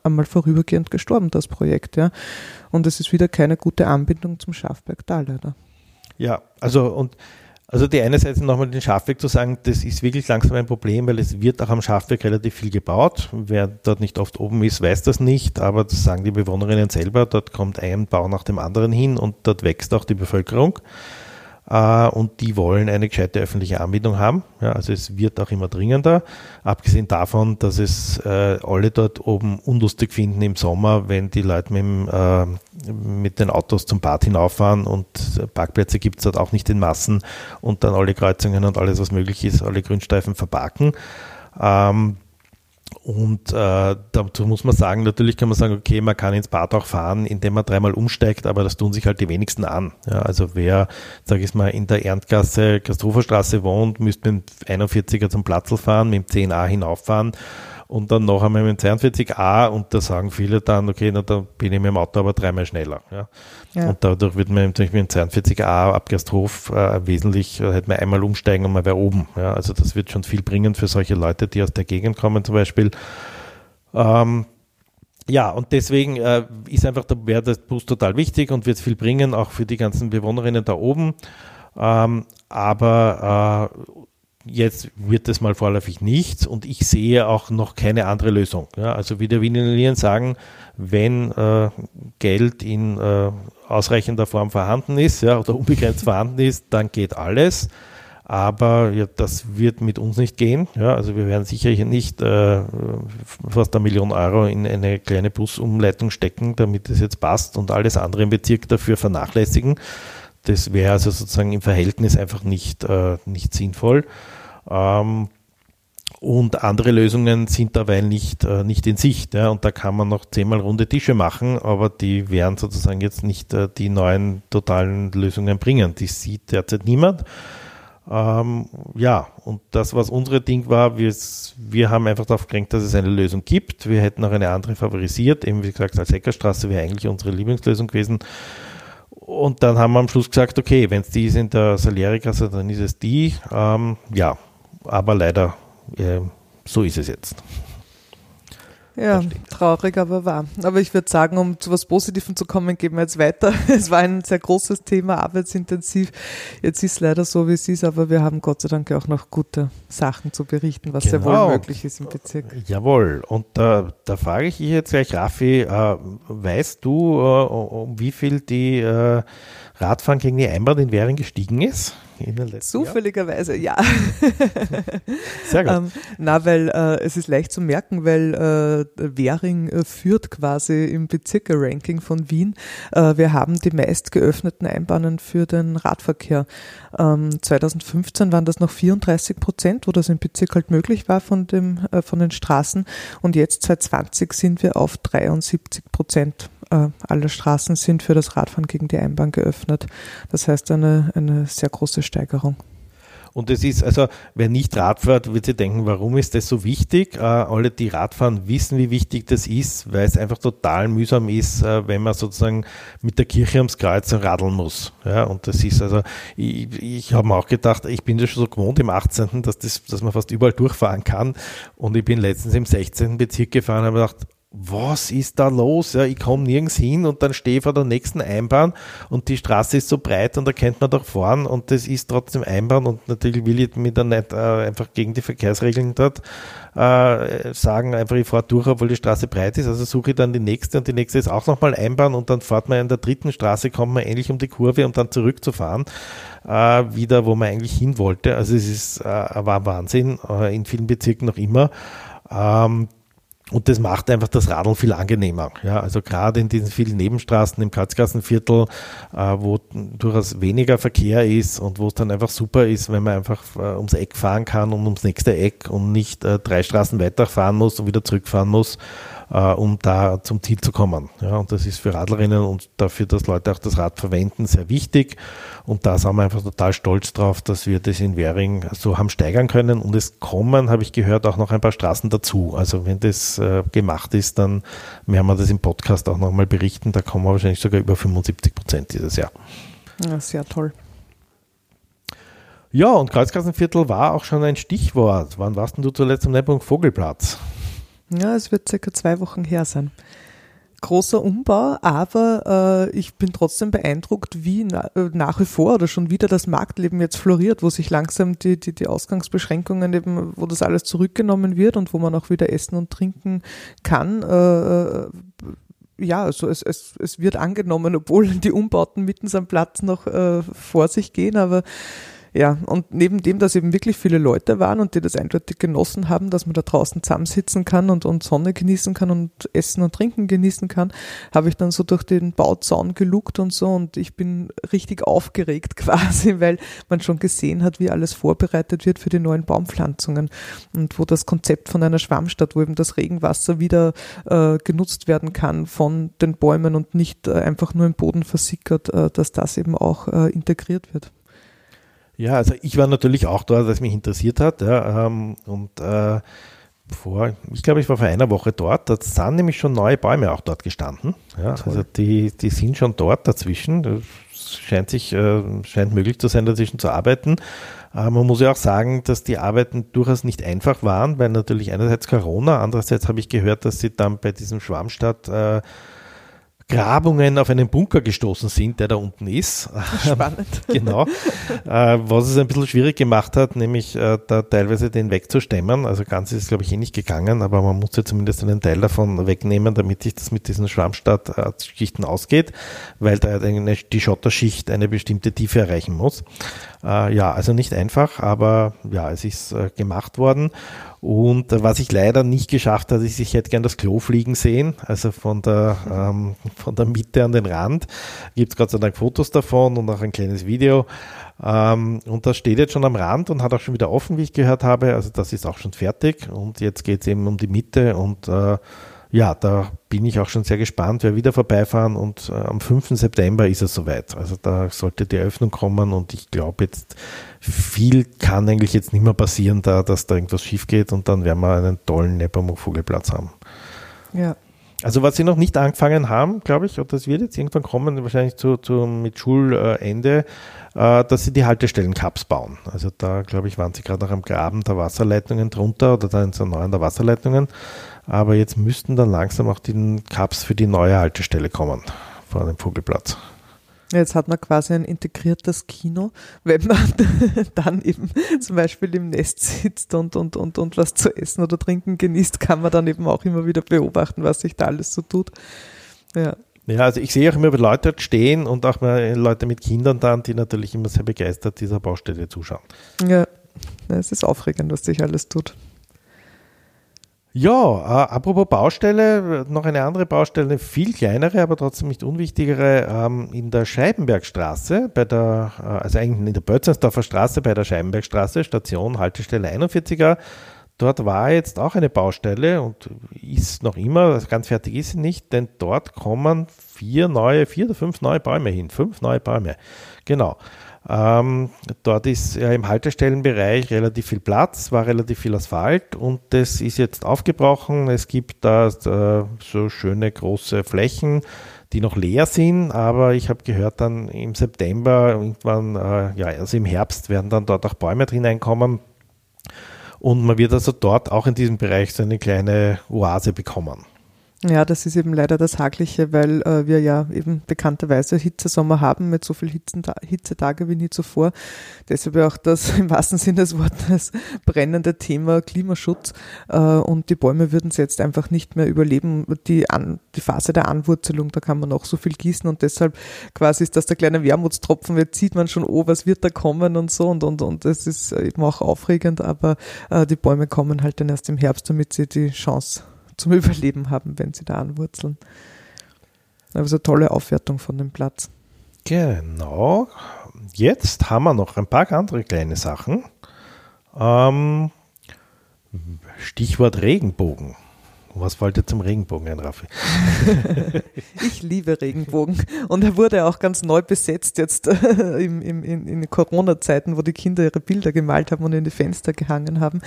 einmal vorübergehend gestorben, das Projekt, ja. Und es ist wieder keine gute Anbindung zum Schafberg da, leider. Ja, also und also die eine Seite nochmal den Schafweg zu sagen, das ist wirklich langsam ein Problem, weil es wird auch am Schafweg relativ viel gebaut. Wer dort nicht oft oben ist, weiß das nicht, aber das sagen die Bewohnerinnen selber, dort kommt ein Bau nach dem anderen hin und dort wächst auch die Bevölkerung äh, und die wollen eine gescheite öffentliche Anbindung haben. Ja, also es wird auch immer dringender, abgesehen davon, dass es äh, alle dort oben unlustig finden im Sommer, wenn die Leute mit, dem, äh, mit den Autos zum Bad hinauffahren und Parkplätze gibt es dort auch nicht in Massen und dann alle Kreuzungen und alles, was möglich ist, alle Grünstreifen verparken. Ähm, und äh, dazu muss man sagen, natürlich kann man sagen, okay, man kann ins Bad auch fahren, indem man dreimal umsteigt, aber das tun sich halt die wenigsten an. Ja, also wer, sage ich mal, in der Erntgasse, Christopherstraße wohnt, müsste mit dem 41er zum Platzl fahren, mit dem 10a hinauffahren und dann noch einmal mit dem 42a und da sagen viele dann, okay, na, da bin ich mit dem Auto aber dreimal schneller. Ja. ja. Und dadurch wird man natürlich mit dem 42a ab Gersthof äh, wesentlich, äh, hätte man einmal umsteigen und man wäre oben. Ja. Also das wird schon viel bringen für solche Leute, die aus der Gegend kommen zum Beispiel. Ähm, ja, und deswegen äh, ist einfach der, wäre das Bus total wichtig und wird viel bringen, auch für die ganzen Bewohnerinnen da oben. Ähm, aber äh, Jetzt wird es mal vorläufig nichts und ich sehe auch noch keine andere Lösung. Ja, also wie der Wiener sagen, wenn äh, Geld in äh, ausreichender Form vorhanden ist ja, oder unbegrenzt vorhanden ist, dann geht alles. Aber ja, das wird mit uns nicht gehen. Ja, also wir werden sicher hier nicht äh, fast eine Million Euro in eine kleine Busumleitung stecken, damit es jetzt passt und alles andere im Bezirk dafür vernachlässigen. Das wäre also sozusagen im Verhältnis einfach nicht, äh, nicht sinnvoll. Ähm, und andere Lösungen sind dabei nicht, äh, nicht in Sicht. Ja. Und da kann man noch zehnmal runde Tische machen, aber die werden sozusagen jetzt nicht äh, die neuen totalen Lösungen bringen. Die sieht derzeit niemand. Ähm, ja, und das, was unsere Ding war, wir, wir haben einfach darauf gelenkt, dass es eine Lösung gibt. Wir hätten auch eine andere favorisiert. Eben wie gesagt, als Heckerstraße wäre eigentlich unsere Lieblingslösung gewesen. Und dann haben wir am Schluss gesagt, okay, wenn es die ist in der Salieri-Kasse, dann ist es die. Ähm, ja, aber leider äh, so ist es jetzt. Ja, traurig, aber wahr. Aber ich würde sagen, um zu was Positivem zu kommen, gehen wir jetzt weiter. Es war ein sehr großes Thema, arbeitsintensiv. Jetzt ist es leider so, wie es ist, aber wir haben Gott sei Dank auch noch gute Sachen zu berichten, was genau. sehr wohl möglich ist im Bezirk. Jawohl. Und da, da frage ich dich jetzt gleich, Raffi, äh, weißt du, äh, um wie viel die äh, Radfahren gegen die Einbahn in Währing gestiegen ist? Zufälligerweise, ja. Sehr gut. ähm, na, weil äh, es ist leicht zu merken, weil äh, Währing äh, führt quasi im Bezirke-Ranking von Wien. Äh, wir haben die meist geöffneten Einbahnen für den Radverkehr. Ähm, 2015 waren das noch 34 Prozent, wo das im Bezirk halt möglich war von, dem, äh, von den Straßen. Und jetzt 2020 sind wir auf 73 Prozent äh, alle Straßen sind für das Radfahren gegen die Einbahn geöffnet. Das heißt eine, eine sehr große Steigerung. Und es ist, also wer nicht Rad fährt, wird sich denken, warum ist das so wichtig? Äh, alle, die Radfahren, wissen, wie wichtig das ist, weil es einfach total mühsam ist, äh, wenn man sozusagen mit der Kirche ums Kreuz radeln muss. Ja, und das ist also, ich, ich habe mir auch gedacht, ich bin ja schon so gewohnt im 18., dass, das, dass man fast überall durchfahren kann. Und ich bin letztens im 16. Bezirk gefahren und habe gedacht, was ist da los? Ja, ich komme nirgends hin und dann stehe ich vor der nächsten Einbahn und die Straße ist so breit und da kennt man doch fahren und das ist trotzdem Einbahn und natürlich will ich mir dann nicht äh, einfach gegen die Verkehrsregeln dort äh, sagen, einfach ich fahre durch, obwohl die Straße breit ist, also suche ich dann die nächste und die nächste ist auch nochmal Einbahn und dann fährt man in der dritten Straße, kommt man ähnlich um die Kurve, um dann zurückzufahren, äh, wieder, wo man eigentlich hin wollte. Also es ist, äh, war Wahnsinn, äh, in vielen Bezirken noch immer. Ähm, und das macht einfach das Radeln viel angenehmer. Ja, also gerade in diesen vielen Nebenstraßen im Katzgassenviertel, äh, wo durchaus weniger Verkehr ist und wo es dann einfach super ist, wenn man einfach äh, ums Eck fahren kann und ums nächste Eck und nicht äh, drei Straßen weiterfahren muss und wieder zurückfahren muss äh, um da zum Ziel zu kommen. Ja, und das ist für Radlerinnen und dafür, dass Leute auch das Rad verwenden, sehr wichtig. Und da sind wir einfach total stolz drauf, dass wir das in Währing so haben steigern können. Und es kommen, habe ich gehört, auch noch ein paar Straßen dazu. Also wenn das äh, gemacht ist, dann werden wir das im Podcast auch nochmal berichten. Da kommen wir wahrscheinlich sogar über 75 Prozent dieses Jahr. Ja, sehr toll. Ja, und Kreuzkassenviertel war auch schon ein Stichwort. Wann warst denn du zuletzt am Nebenpunkt Vogelplatz? Ja, es wird circa zwei Wochen her sein. Großer Umbau, aber äh, ich bin trotzdem beeindruckt, wie na, äh, nach wie vor oder schon wieder das Marktleben jetzt floriert, wo sich langsam die, die, die Ausgangsbeschränkungen eben, wo das alles zurückgenommen wird und wo man auch wieder essen und trinken kann. Äh, äh ja, also es, es, es wird angenommen, obwohl die Umbauten mitten am Platz noch äh, vor sich gehen, aber ja, und neben dem, dass eben wirklich viele Leute waren und die das eindeutig genossen haben, dass man da draußen zusammensitzen kann und, und Sonne genießen kann und Essen und Trinken genießen kann, habe ich dann so durch den Bauzaun geluckt und so und ich bin richtig aufgeregt quasi, weil man schon gesehen hat, wie alles vorbereitet wird für die neuen Baumpflanzungen und wo das Konzept von einer Schwammstadt, wo eben das Regenwasser wieder äh, genutzt werden kann von den Bäumen und nicht äh, einfach nur im Boden versickert, äh, dass das eben auch äh, integriert wird. Ja, also ich war natürlich auch dort, was mich interessiert hat. Ja, ähm, und äh, vor, ich glaube, ich war vor einer Woche dort. Da sind nämlich schon neue Bäume auch dort gestanden. Ja, also die, die sind schon dort dazwischen. Das scheint sich, äh, scheint möglich zu sein, dazwischen zu arbeiten. Äh, man muss ja auch sagen, dass die Arbeiten durchaus nicht einfach waren, weil natürlich einerseits Corona, andererseits habe ich gehört, dass sie dann bei diesem Schwarmstadt äh, Grabungen auf einen Bunker gestoßen sind, der da unten ist. Spannend. genau. Äh, was es ein bisschen schwierig gemacht hat, nämlich äh, da teilweise den wegzustemmen. Also ganz ist es, glaube ich, eh nicht gegangen, aber man musste zumindest einen Teil davon wegnehmen, damit sich das mit diesen Schwammstadtschichten ausgeht, weil da eine, die Schotterschicht eine bestimmte Tiefe erreichen muss. Äh, ja, also nicht einfach, aber ja, es ist äh, gemacht worden. Und äh, was ich leider nicht geschafft habe, ist, ich hätte gern das Klo fliegen sehen, also von der, ähm, von der Mitte an den Rand. Gibt es Gott sei Dank Fotos davon und auch ein kleines Video. Ähm, und das steht jetzt schon am Rand und hat auch schon wieder offen, wie ich gehört habe. Also das ist auch schon fertig. Und jetzt geht es eben um die Mitte und äh, ja, da bin ich auch schon sehr gespannt, wer wieder vorbeifahren und äh, am 5. September ist es soweit. Also da sollte die Eröffnung kommen und ich glaube jetzt, viel kann eigentlich jetzt nicht mehr passieren, da, dass da irgendwas schief geht und dann werden wir einen tollen Nepomuk-Vogelplatz haben. Ja. Also was sie noch nicht angefangen haben, glaube ich, und das wird jetzt irgendwann kommen, wahrscheinlich zu, zu mit Schulende, äh, dass sie die Haltestellen-Cups bauen. Also da, glaube ich, waren sie gerade noch am Graben der Wasserleitungen drunter oder da in so neuen der Wasserleitungen. Aber jetzt müssten dann langsam auch die Cups für die neue Haltestelle kommen vor dem Vogelplatz. Jetzt hat man quasi ein integriertes Kino, wenn man dann eben zum Beispiel im Nest sitzt und, und, und, und was zu essen oder trinken genießt, kann man dann eben auch immer wieder beobachten, was sich da alles so tut. Ja. Ja, also ich sehe auch immer Leute dort stehen und auch mal Leute mit Kindern dann, die natürlich immer sehr begeistert dieser Baustelle zuschauen. Ja, es ist aufregend, was sich alles tut. Ja, äh, apropos Baustelle, noch eine andere Baustelle, viel kleinere, aber trotzdem nicht unwichtigere, ähm, in der Scheibenbergstraße, bei der, äh, also eigentlich in der Bötzensdorfer Straße bei der Scheibenbergstraße, Station Haltestelle 41er. Dort war jetzt auch eine Baustelle und ist noch immer, ganz fertig ist sie nicht, denn dort kommen vier neue, vier oder fünf neue Bäume hin, fünf neue Bäume. Genau. Ähm, dort ist ja im Haltestellenbereich relativ viel Platz, war relativ viel Asphalt und das ist jetzt aufgebrochen. Es gibt da äh, so schöne große Flächen, die noch leer sind, aber ich habe gehört, dann im September, irgendwann, äh, ja, also im Herbst werden dann dort auch Bäume drin einkommen. Und man wird also dort auch in diesem Bereich so eine kleine Oase bekommen. Ja, das ist eben leider das Hagliche, weil äh, wir ja eben bekannterweise Hitzesommer haben mit so viel Hitzetage wie nie zuvor. Deshalb auch das im wahrsten Sinne des Wortes brennende Thema Klimaschutz. Äh, und die Bäume würden es jetzt einfach nicht mehr überleben. Die, An die Phase der Anwurzelung, da kann man noch so viel gießen und deshalb quasi ist das der kleine Wermutstropfen. Jetzt sieht man schon, oh, was wird da kommen und so und und und. Das ist eben auch aufregend, aber äh, die Bäume kommen halt dann erst im Herbst, damit sie die Chance zum Überleben haben, wenn sie da anwurzeln. Also tolle Aufwertung von dem Platz. Genau. Jetzt haben wir noch ein paar andere kleine Sachen. Ähm, Stichwort Regenbogen. Was fällt dir zum Regenbogen ein, Raffi? ich liebe Regenbogen. Und er wurde auch ganz neu besetzt jetzt äh, im, in, in Corona-Zeiten, wo die Kinder ihre Bilder gemalt haben und in die Fenster gehangen haben.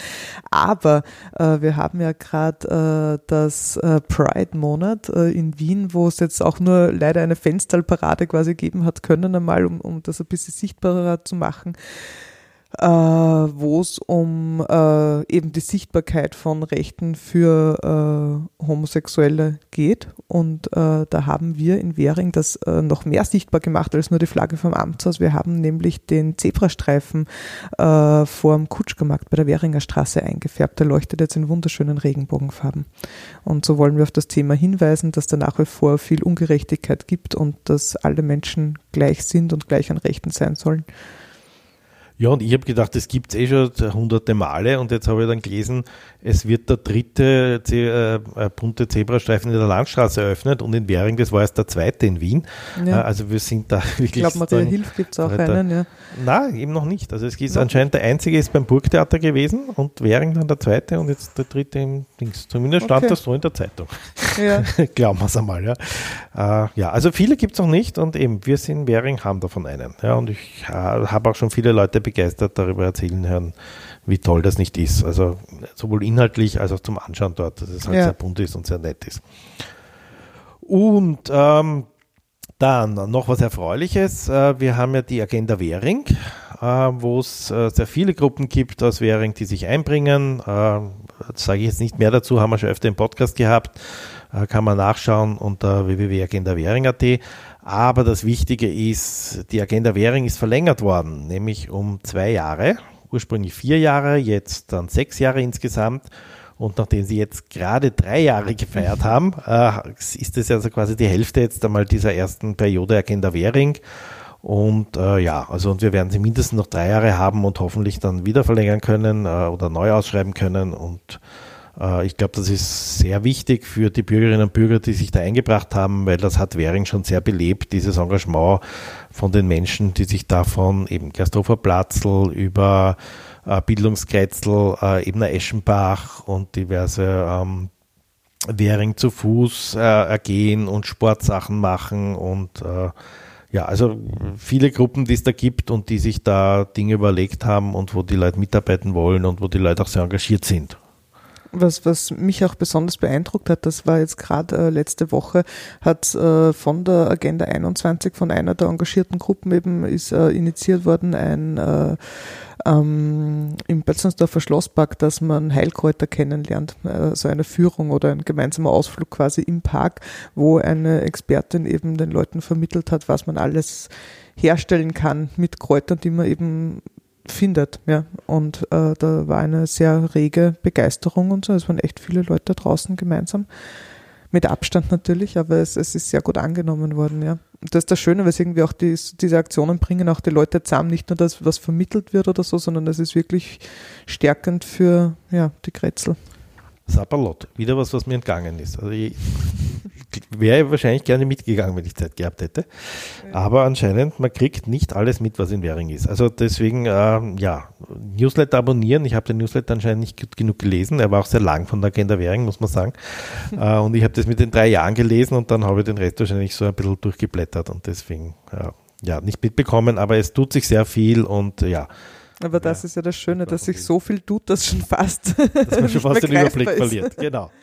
Aber äh, wir haben ja gerade äh, das äh, Pride-Monat äh, in Wien, wo es jetzt auch nur leider eine Fensterparade quasi geben hat können, einmal, um, um das ein bisschen sichtbarer zu machen äh, wo es um äh, eben die Sichtbarkeit von Rechten für äh, Homosexuelle geht. Und äh, da haben wir in Währing das äh, noch mehr sichtbar gemacht als nur die Flagge vom Amtshaus. Wir haben nämlich den Zebrastreifen äh, vor dem Kutschgermarkt bei der Währinger Straße eingefärbt. Der leuchtet jetzt in wunderschönen Regenbogenfarben. Und so wollen wir auf das Thema hinweisen, dass da nach wie vor viel Ungerechtigkeit gibt und dass alle Menschen gleich sind und gleich an Rechten sein sollen. Ja, und ich habe gedacht, das gibt es eh schon hunderte Male und jetzt habe ich dann gelesen, es wird der dritte äh, äh, bunte Zebrastreifen in der Landstraße eröffnet und in Währing, das war erst der zweite in Wien. Ja. Äh, also wir sind da wirklich. Ich glaube, Maria Hilf gibt es auch einen, ja. Nein, eben noch nicht. Also es ist ja. anscheinend der einzige ist beim Burgtheater gewesen und Währing dann der zweite und jetzt der dritte im Dings. Zumindest stand okay. das so in der Zeitung. Ja. Glauben wir es einmal, ja. Äh, ja, also viele gibt es noch nicht und eben, wir sind Währing, haben davon einen. Ja, und ich äh, habe auch schon viele Leute begeistert darüber erzählen hören, wie toll das nicht ist. Also sowohl inhaltlich als auch zum Anschauen dort, dass es halt ja. sehr bunt ist und sehr nett ist. Und ähm, dann noch was Erfreuliches. Äh, wir haben ja die Agenda Währing, äh, wo es äh, sehr viele Gruppen gibt aus Währing, die sich einbringen. Das sage ich jetzt nicht mehr dazu, haben wir schon öfter im Podcast gehabt. Kann man nachschauen unter www.agendawähring.at. Aber das Wichtige ist, die Agenda Währing ist verlängert worden, nämlich um zwei Jahre. Ursprünglich vier Jahre, jetzt dann sechs Jahre insgesamt. Und nachdem sie jetzt gerade drei Jahre gefeiert haben, äh, ist es also quasi die Hälfte jetzt einmal dieser ersten Periode Agenda Währing. Und äh, ja, also und wir werden sie mindestens noch drei Jahre haben und hoffentlich dann wieder verlängern können äh, oder neu ausschreiben können. Und ich glaube, das ist sehr wichtig für die Bürgerinnen und Bürger, die sich da eingebracht haben, weil das hat Währing schon sehr belebt, dieses Engagement von den Menschen, die sich davon eben Gersthofer Platzl über äh, Bildungskretzel, äh, Ebner Eschenbach und diverse ähm, Währing zu Fuß äh, ergehen und Sportsachen machen und äh, ja, also viele Gruppen, die es da gibt und die sich da Dinge überlegt haben und wo die Leute mitarbeiten wollen und wo die Leute auch sehr engagiert sind. Was, was mich auch besonders beeindruckt hat, das war jetzt gerade äh, letzte Woche, hat äh, von der Agenda 21 von einer der engagierten Gruppen eben ist äh, initiiert worden, ein äh, ähm, im Betzensdorfer Schlosspark, dass man Heilkräuter kennenlernt, äh, so eine Führung oder ein gemeinsamer Ausflug quasi im Park, wo eine Expertin eben den Leuten vermittelt hat, was man alles herstellen kann mit Kräutern, die man eben findet. Ja. Und äh, da war eine sehr rege Begeisterung und so. Es waren echt viele Leute draußen gemeinsam. Mit Abstand natürlich, aber es, es ist sehr gut angenommen worden, ja. Das ist das Schöne, weil irgendwie auch die, diese Aktionen bringen auch die Leute zusammen, nicht nur das, was vermittelt wird oder so, sondern es ist wirklich stärkend für ja, die Kretzel. Sapperlot, wieder was, was mir entgangen ist. Also ich wäre wahrscheinlich gerne mitgegangen, wenn ich Zeit gehabt hätte. Aber anscheinend, man kriegt nicht alles mit, was in Währing ist. Also deswegen, äh, ja, Newsletter abonnieren. Ich habe den Newsletter anscheinend nicht gut genug gelesen. Er war auch sehr lang von der Agenda Währing, muss man sagen. äh, und ich habe das mit den drei Jahren gelesen und dann habe ich den Rest wahrscheinlich so ein bisschen durchgeblättert und deswegen, äh, ja, nicht mitbekommen. Aber es tut sich sehr viel und ja, aber das ist ja das Schöne, dass sich so viel tut, dass schon fast. Dass man schon fast den Überblick ist. verliert, genau.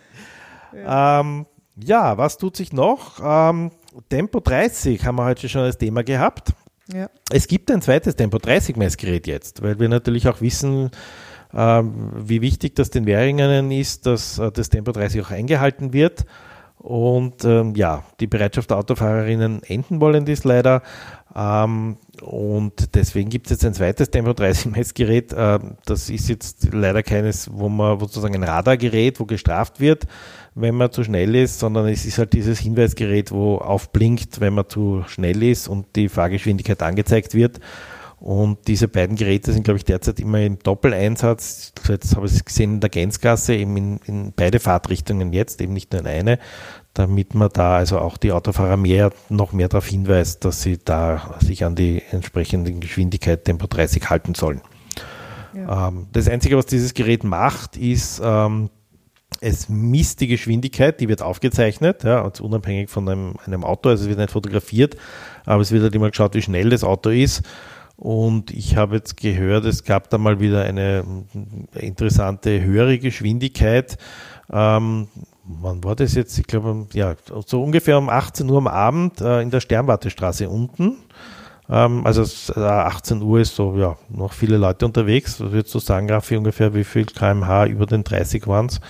Ja. Ähm, ja. was tut sich noch? Ähm, Tempo 30 haben wir heute schon als Thema gehabt. Ja. Es gibt ein zweites Tempo 30 Messgerät jetzt, weil wir natürlich auch wissen, ähm, wie wichtig das den Währingern ist, dass äh, das Tempo 30 auch eingehalten wird. Und ähm, ja, die Bereitschaft der Autofahrerinnen enden wollen ist leider. Ähm, und deswegen gibt es jetzt ein zweites Tempo 30 Messgerät. Äh, das ist jetzt leider keines, wo man sozusagen ein Radargerät, wo gestraft wird, wenn man zu schnell ist, sondern es ist halt dieses Hinweisgerät, wo aufblinkt, wenn man zu schnell ist und die Fahrgeschwindigkeit angezeigt wird. Und diese beiden Geräte sind, glaube ich, derzeit immer im Doppeleinsatz. Jetzt habe ich es gesehen in der Gänzgasse, eben in, in beide Fahrtrichtungen jetzt, eben nicht nur in eine damit man da also auch die Autofahrer mehr, noch mehr darauf hinweist, dass sie da sich an die entsprechende Geschwindigkeit Tempo 30 halten sollen. Ja. Ähm, das Einzige, was dieses Gerät macht, ist, ähm, es misst die Geschwindigkeit, die wird aufgezeichnet, ja, also unabhängig von einem, einem Auto, also es wird nicht fotografiert, aber es wird halt immer geschaut, wie schnell das Auto ist. Und ich habe jetzt gehört, es gab da mal wieder eine interessante höhere Geschwindigkeit. Ähm, wann war das jetzt? Ich glaube, ja, so ungefähr um 18 Uhr am Abend äh, in der Sternwartestraße unten. Ähm, also äh, 18 Uhr ist so, ja, noch viele Leute unterwegs. Was würdest du sagen, Raffi, ungefähr wie viel kmh über den 30 waren es?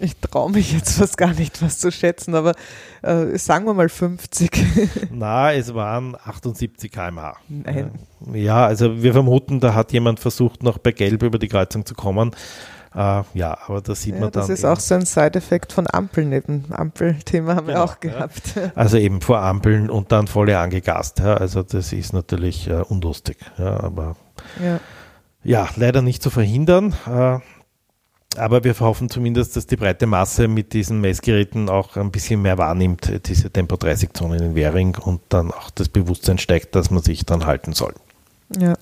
Ich traue mich jetzt fast gar nicht, was zu schätzen, aber äh, sagen wir mal 50. Na, es waren 78 kmh. Nein. Ja, also wir vermuten, da hat jemand versucht, noch bei Gelb über die Kreuzung zu kommen. Äh, ja, aber da sieht ja, man dann. Das ist auch so ein Side-Effekt von Ampeln eben. Ampelthema haben genau, wir auch gehabt. Ja. Also eben vor Ampeln und dann voll angegast. Ja. Also das ist natürlich äh, unlustig. Ja, aber ja. ja. leider nicht zu verhindern. Äh, aber wir hoffen zumindest, dass die breite Masse mit diesen Messgeräten auch ein bisschen mehr wahrnimmt, diese Tempo 30 Zonen in Währing und dann auch das Bewusstsein steigt, dass man sich dann halten soll. Ja.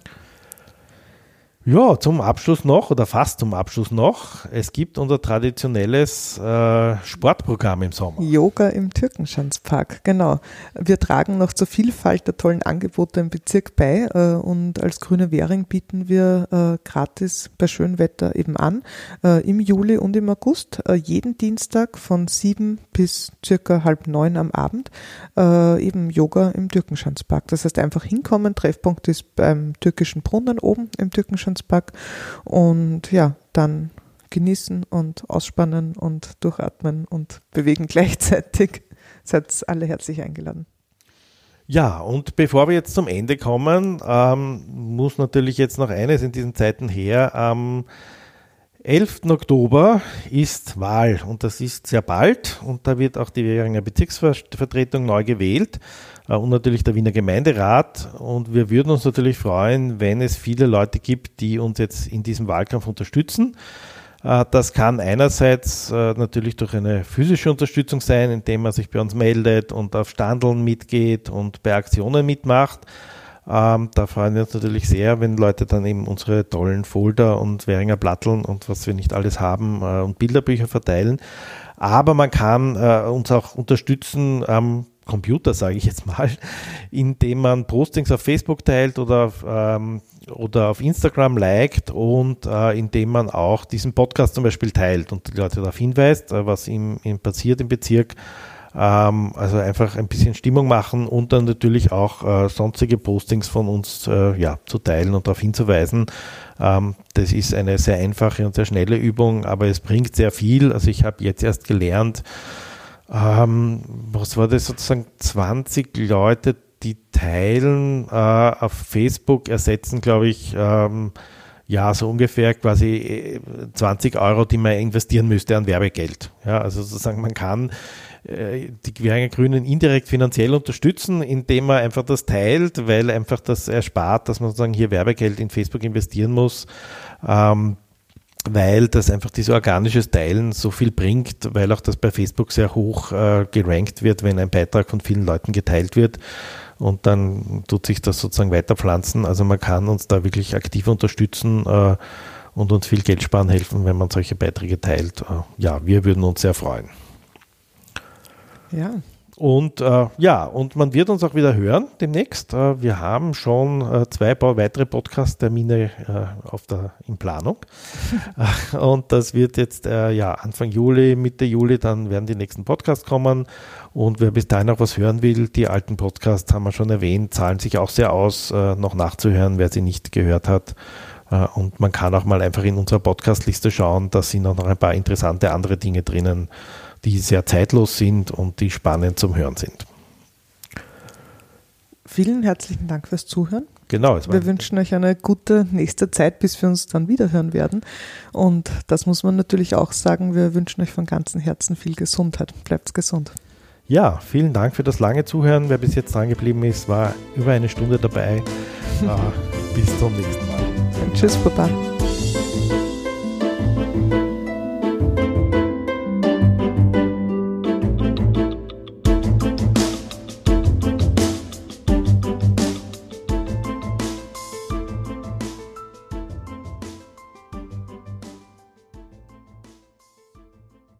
Ja, zum Abschluss noch oder fast zum Abschluss noch. Es gibt unser traditionelles äh, Sportprogramm im Sommer. Yoga im Türkenschanzpark, genau. Wir tragen noch zur Vielfalt der tollen Angebote im Bezirk bei äh, und als Grüne Währing bieten wir äh, gratis bei schönem Wetter eben an. Äh, Im Juli und im August, äh, jeden Dienstag von sieben bis circa halb neun am Abend, äh, eben Yoga im Türkenschanzpark. Das heißt einfach hinkommen. Treffpunkt ist beim türkischen Brunnen oben im Türkenschanzpark Herzenspack und ja, dann genießen und ausspannen und durchatmen und bewegen gleichzeitig. Seid alle herzlich eingeladen. Ja, und bevor wir jetzt zum Ende kommen, ähm, muss natürlich jetzt noch eines in diesen Zeiten her. Ähm, 11. Oktober ist Wahl und das ist sehr bald und da wird auch die Währinger Bezirksvertretung neu gewählt äh, und natürlich der Wiener Gemeinderat und wir würden uns natürlich freuen, wenn es viele Leute gibt, die uns jetzt in diesem Wahlkampf unterstützen. Äh, das kann einerseits äh, natürlich durch eine physische Unterstützung sein, indem man sich bei uns meldet und auf Standeln mitgeht und bei Aktionen mitmacht. Ähm, da freuen wir uns natürlich sehr, wenn Leute dann eben unsere tollen Folder und Währinger Platteln und was wir nicht alles haben äh, und Bilderbücher verteilen. Aber man kann äh, uns auch unterstützen am Computer, sage ich jetzt mal, indem man Postings auf Facebook teilt oder auf, ähm, oder auf Instagram liked und äh, indem man auch diesen Podcast zum Beispiel teilt und die Leute darauf hinweist, äh, was ihm, ihm passiert im Bezirk ähm, also einfach ein bisschen Stimmung machen und dann natürlich auch äh, sonstige Postings von uns äh, ja, zu teilen und darauf hinzuweisen. Ähm, das ist eine sehr einfache und sehr schnelle Übung, aber es bringt sehr viel. Also ich habe jetzt erst gelernt, ähm, was war das sozusagen, 20 Leute, die teilen äh, auf Facebook, ersetzen, glaube ich, ähm, ja, so ungefähr quasi 20 äh, Euro, die man investieren müsste an Werbegeld. Ja, also sozusagen man kann äh, die Querhänger Grünen indirekt finanziell unterstützen, indem man einfach das teilt, weil einfach das erspart, dass man sozusagen hier Werbegeld in Facebook investieren muss. Ähm, weil das einfach dieses organisches Teilen so viel bringt, weil auch das bei Facebook sehr hoch äh, gerankt wird, wenn ein Beitrag von vielen Leuten geteilt wird und dann tut sich das sozusagen weiterpflanzen. Also man kann uns da wirklich aktiv unterstützen äh, und uns viel Geld sparen helfen, wenn man solche Beiträge teilt. Äh, ja, wir würden uns sehr freuen. Ja. Und äh, ja, und man wird uns auch wieder hören demnächst. Äh, wir haben schon äh, zwei weitere Podcast-Termine äh, auf der, in Planung. und das wird jetzt äh, ja Anfang Juli, Mitte Juli, dann werden die nächsten Podcasts kommen. Und wer bis dahin noch was hören will, die alten Podcasts haben wir schon erwähnt, zahlen sich auch sehr aus, äh, noch nachzuhören, wer sie nicht gehört hat. Und man kann auch mal einfach in unserer Podcast-Liste schauen, da sind auch noch ein paar interessante andere Dinge drinnen die sehr zeitlos sind und die spannend zum Hören sind. Vielen herzlichen Dank fürs Zuhören. Genau. wir wünschen euch eine gute nächste Zeit, bis wir uns dann wiederhören werden. Und das muss man natürlich auch sagen, wir wünschen euch von ganzem Herzen viel Gesundheit. Bleibt gesund. Ja, vielen Dank für das lange Zuhören. Wer bis jetzt dran geblieben ist, war über eine Stunde dabei. uh, bis zum nächsten Mal. Tschüss, Papa.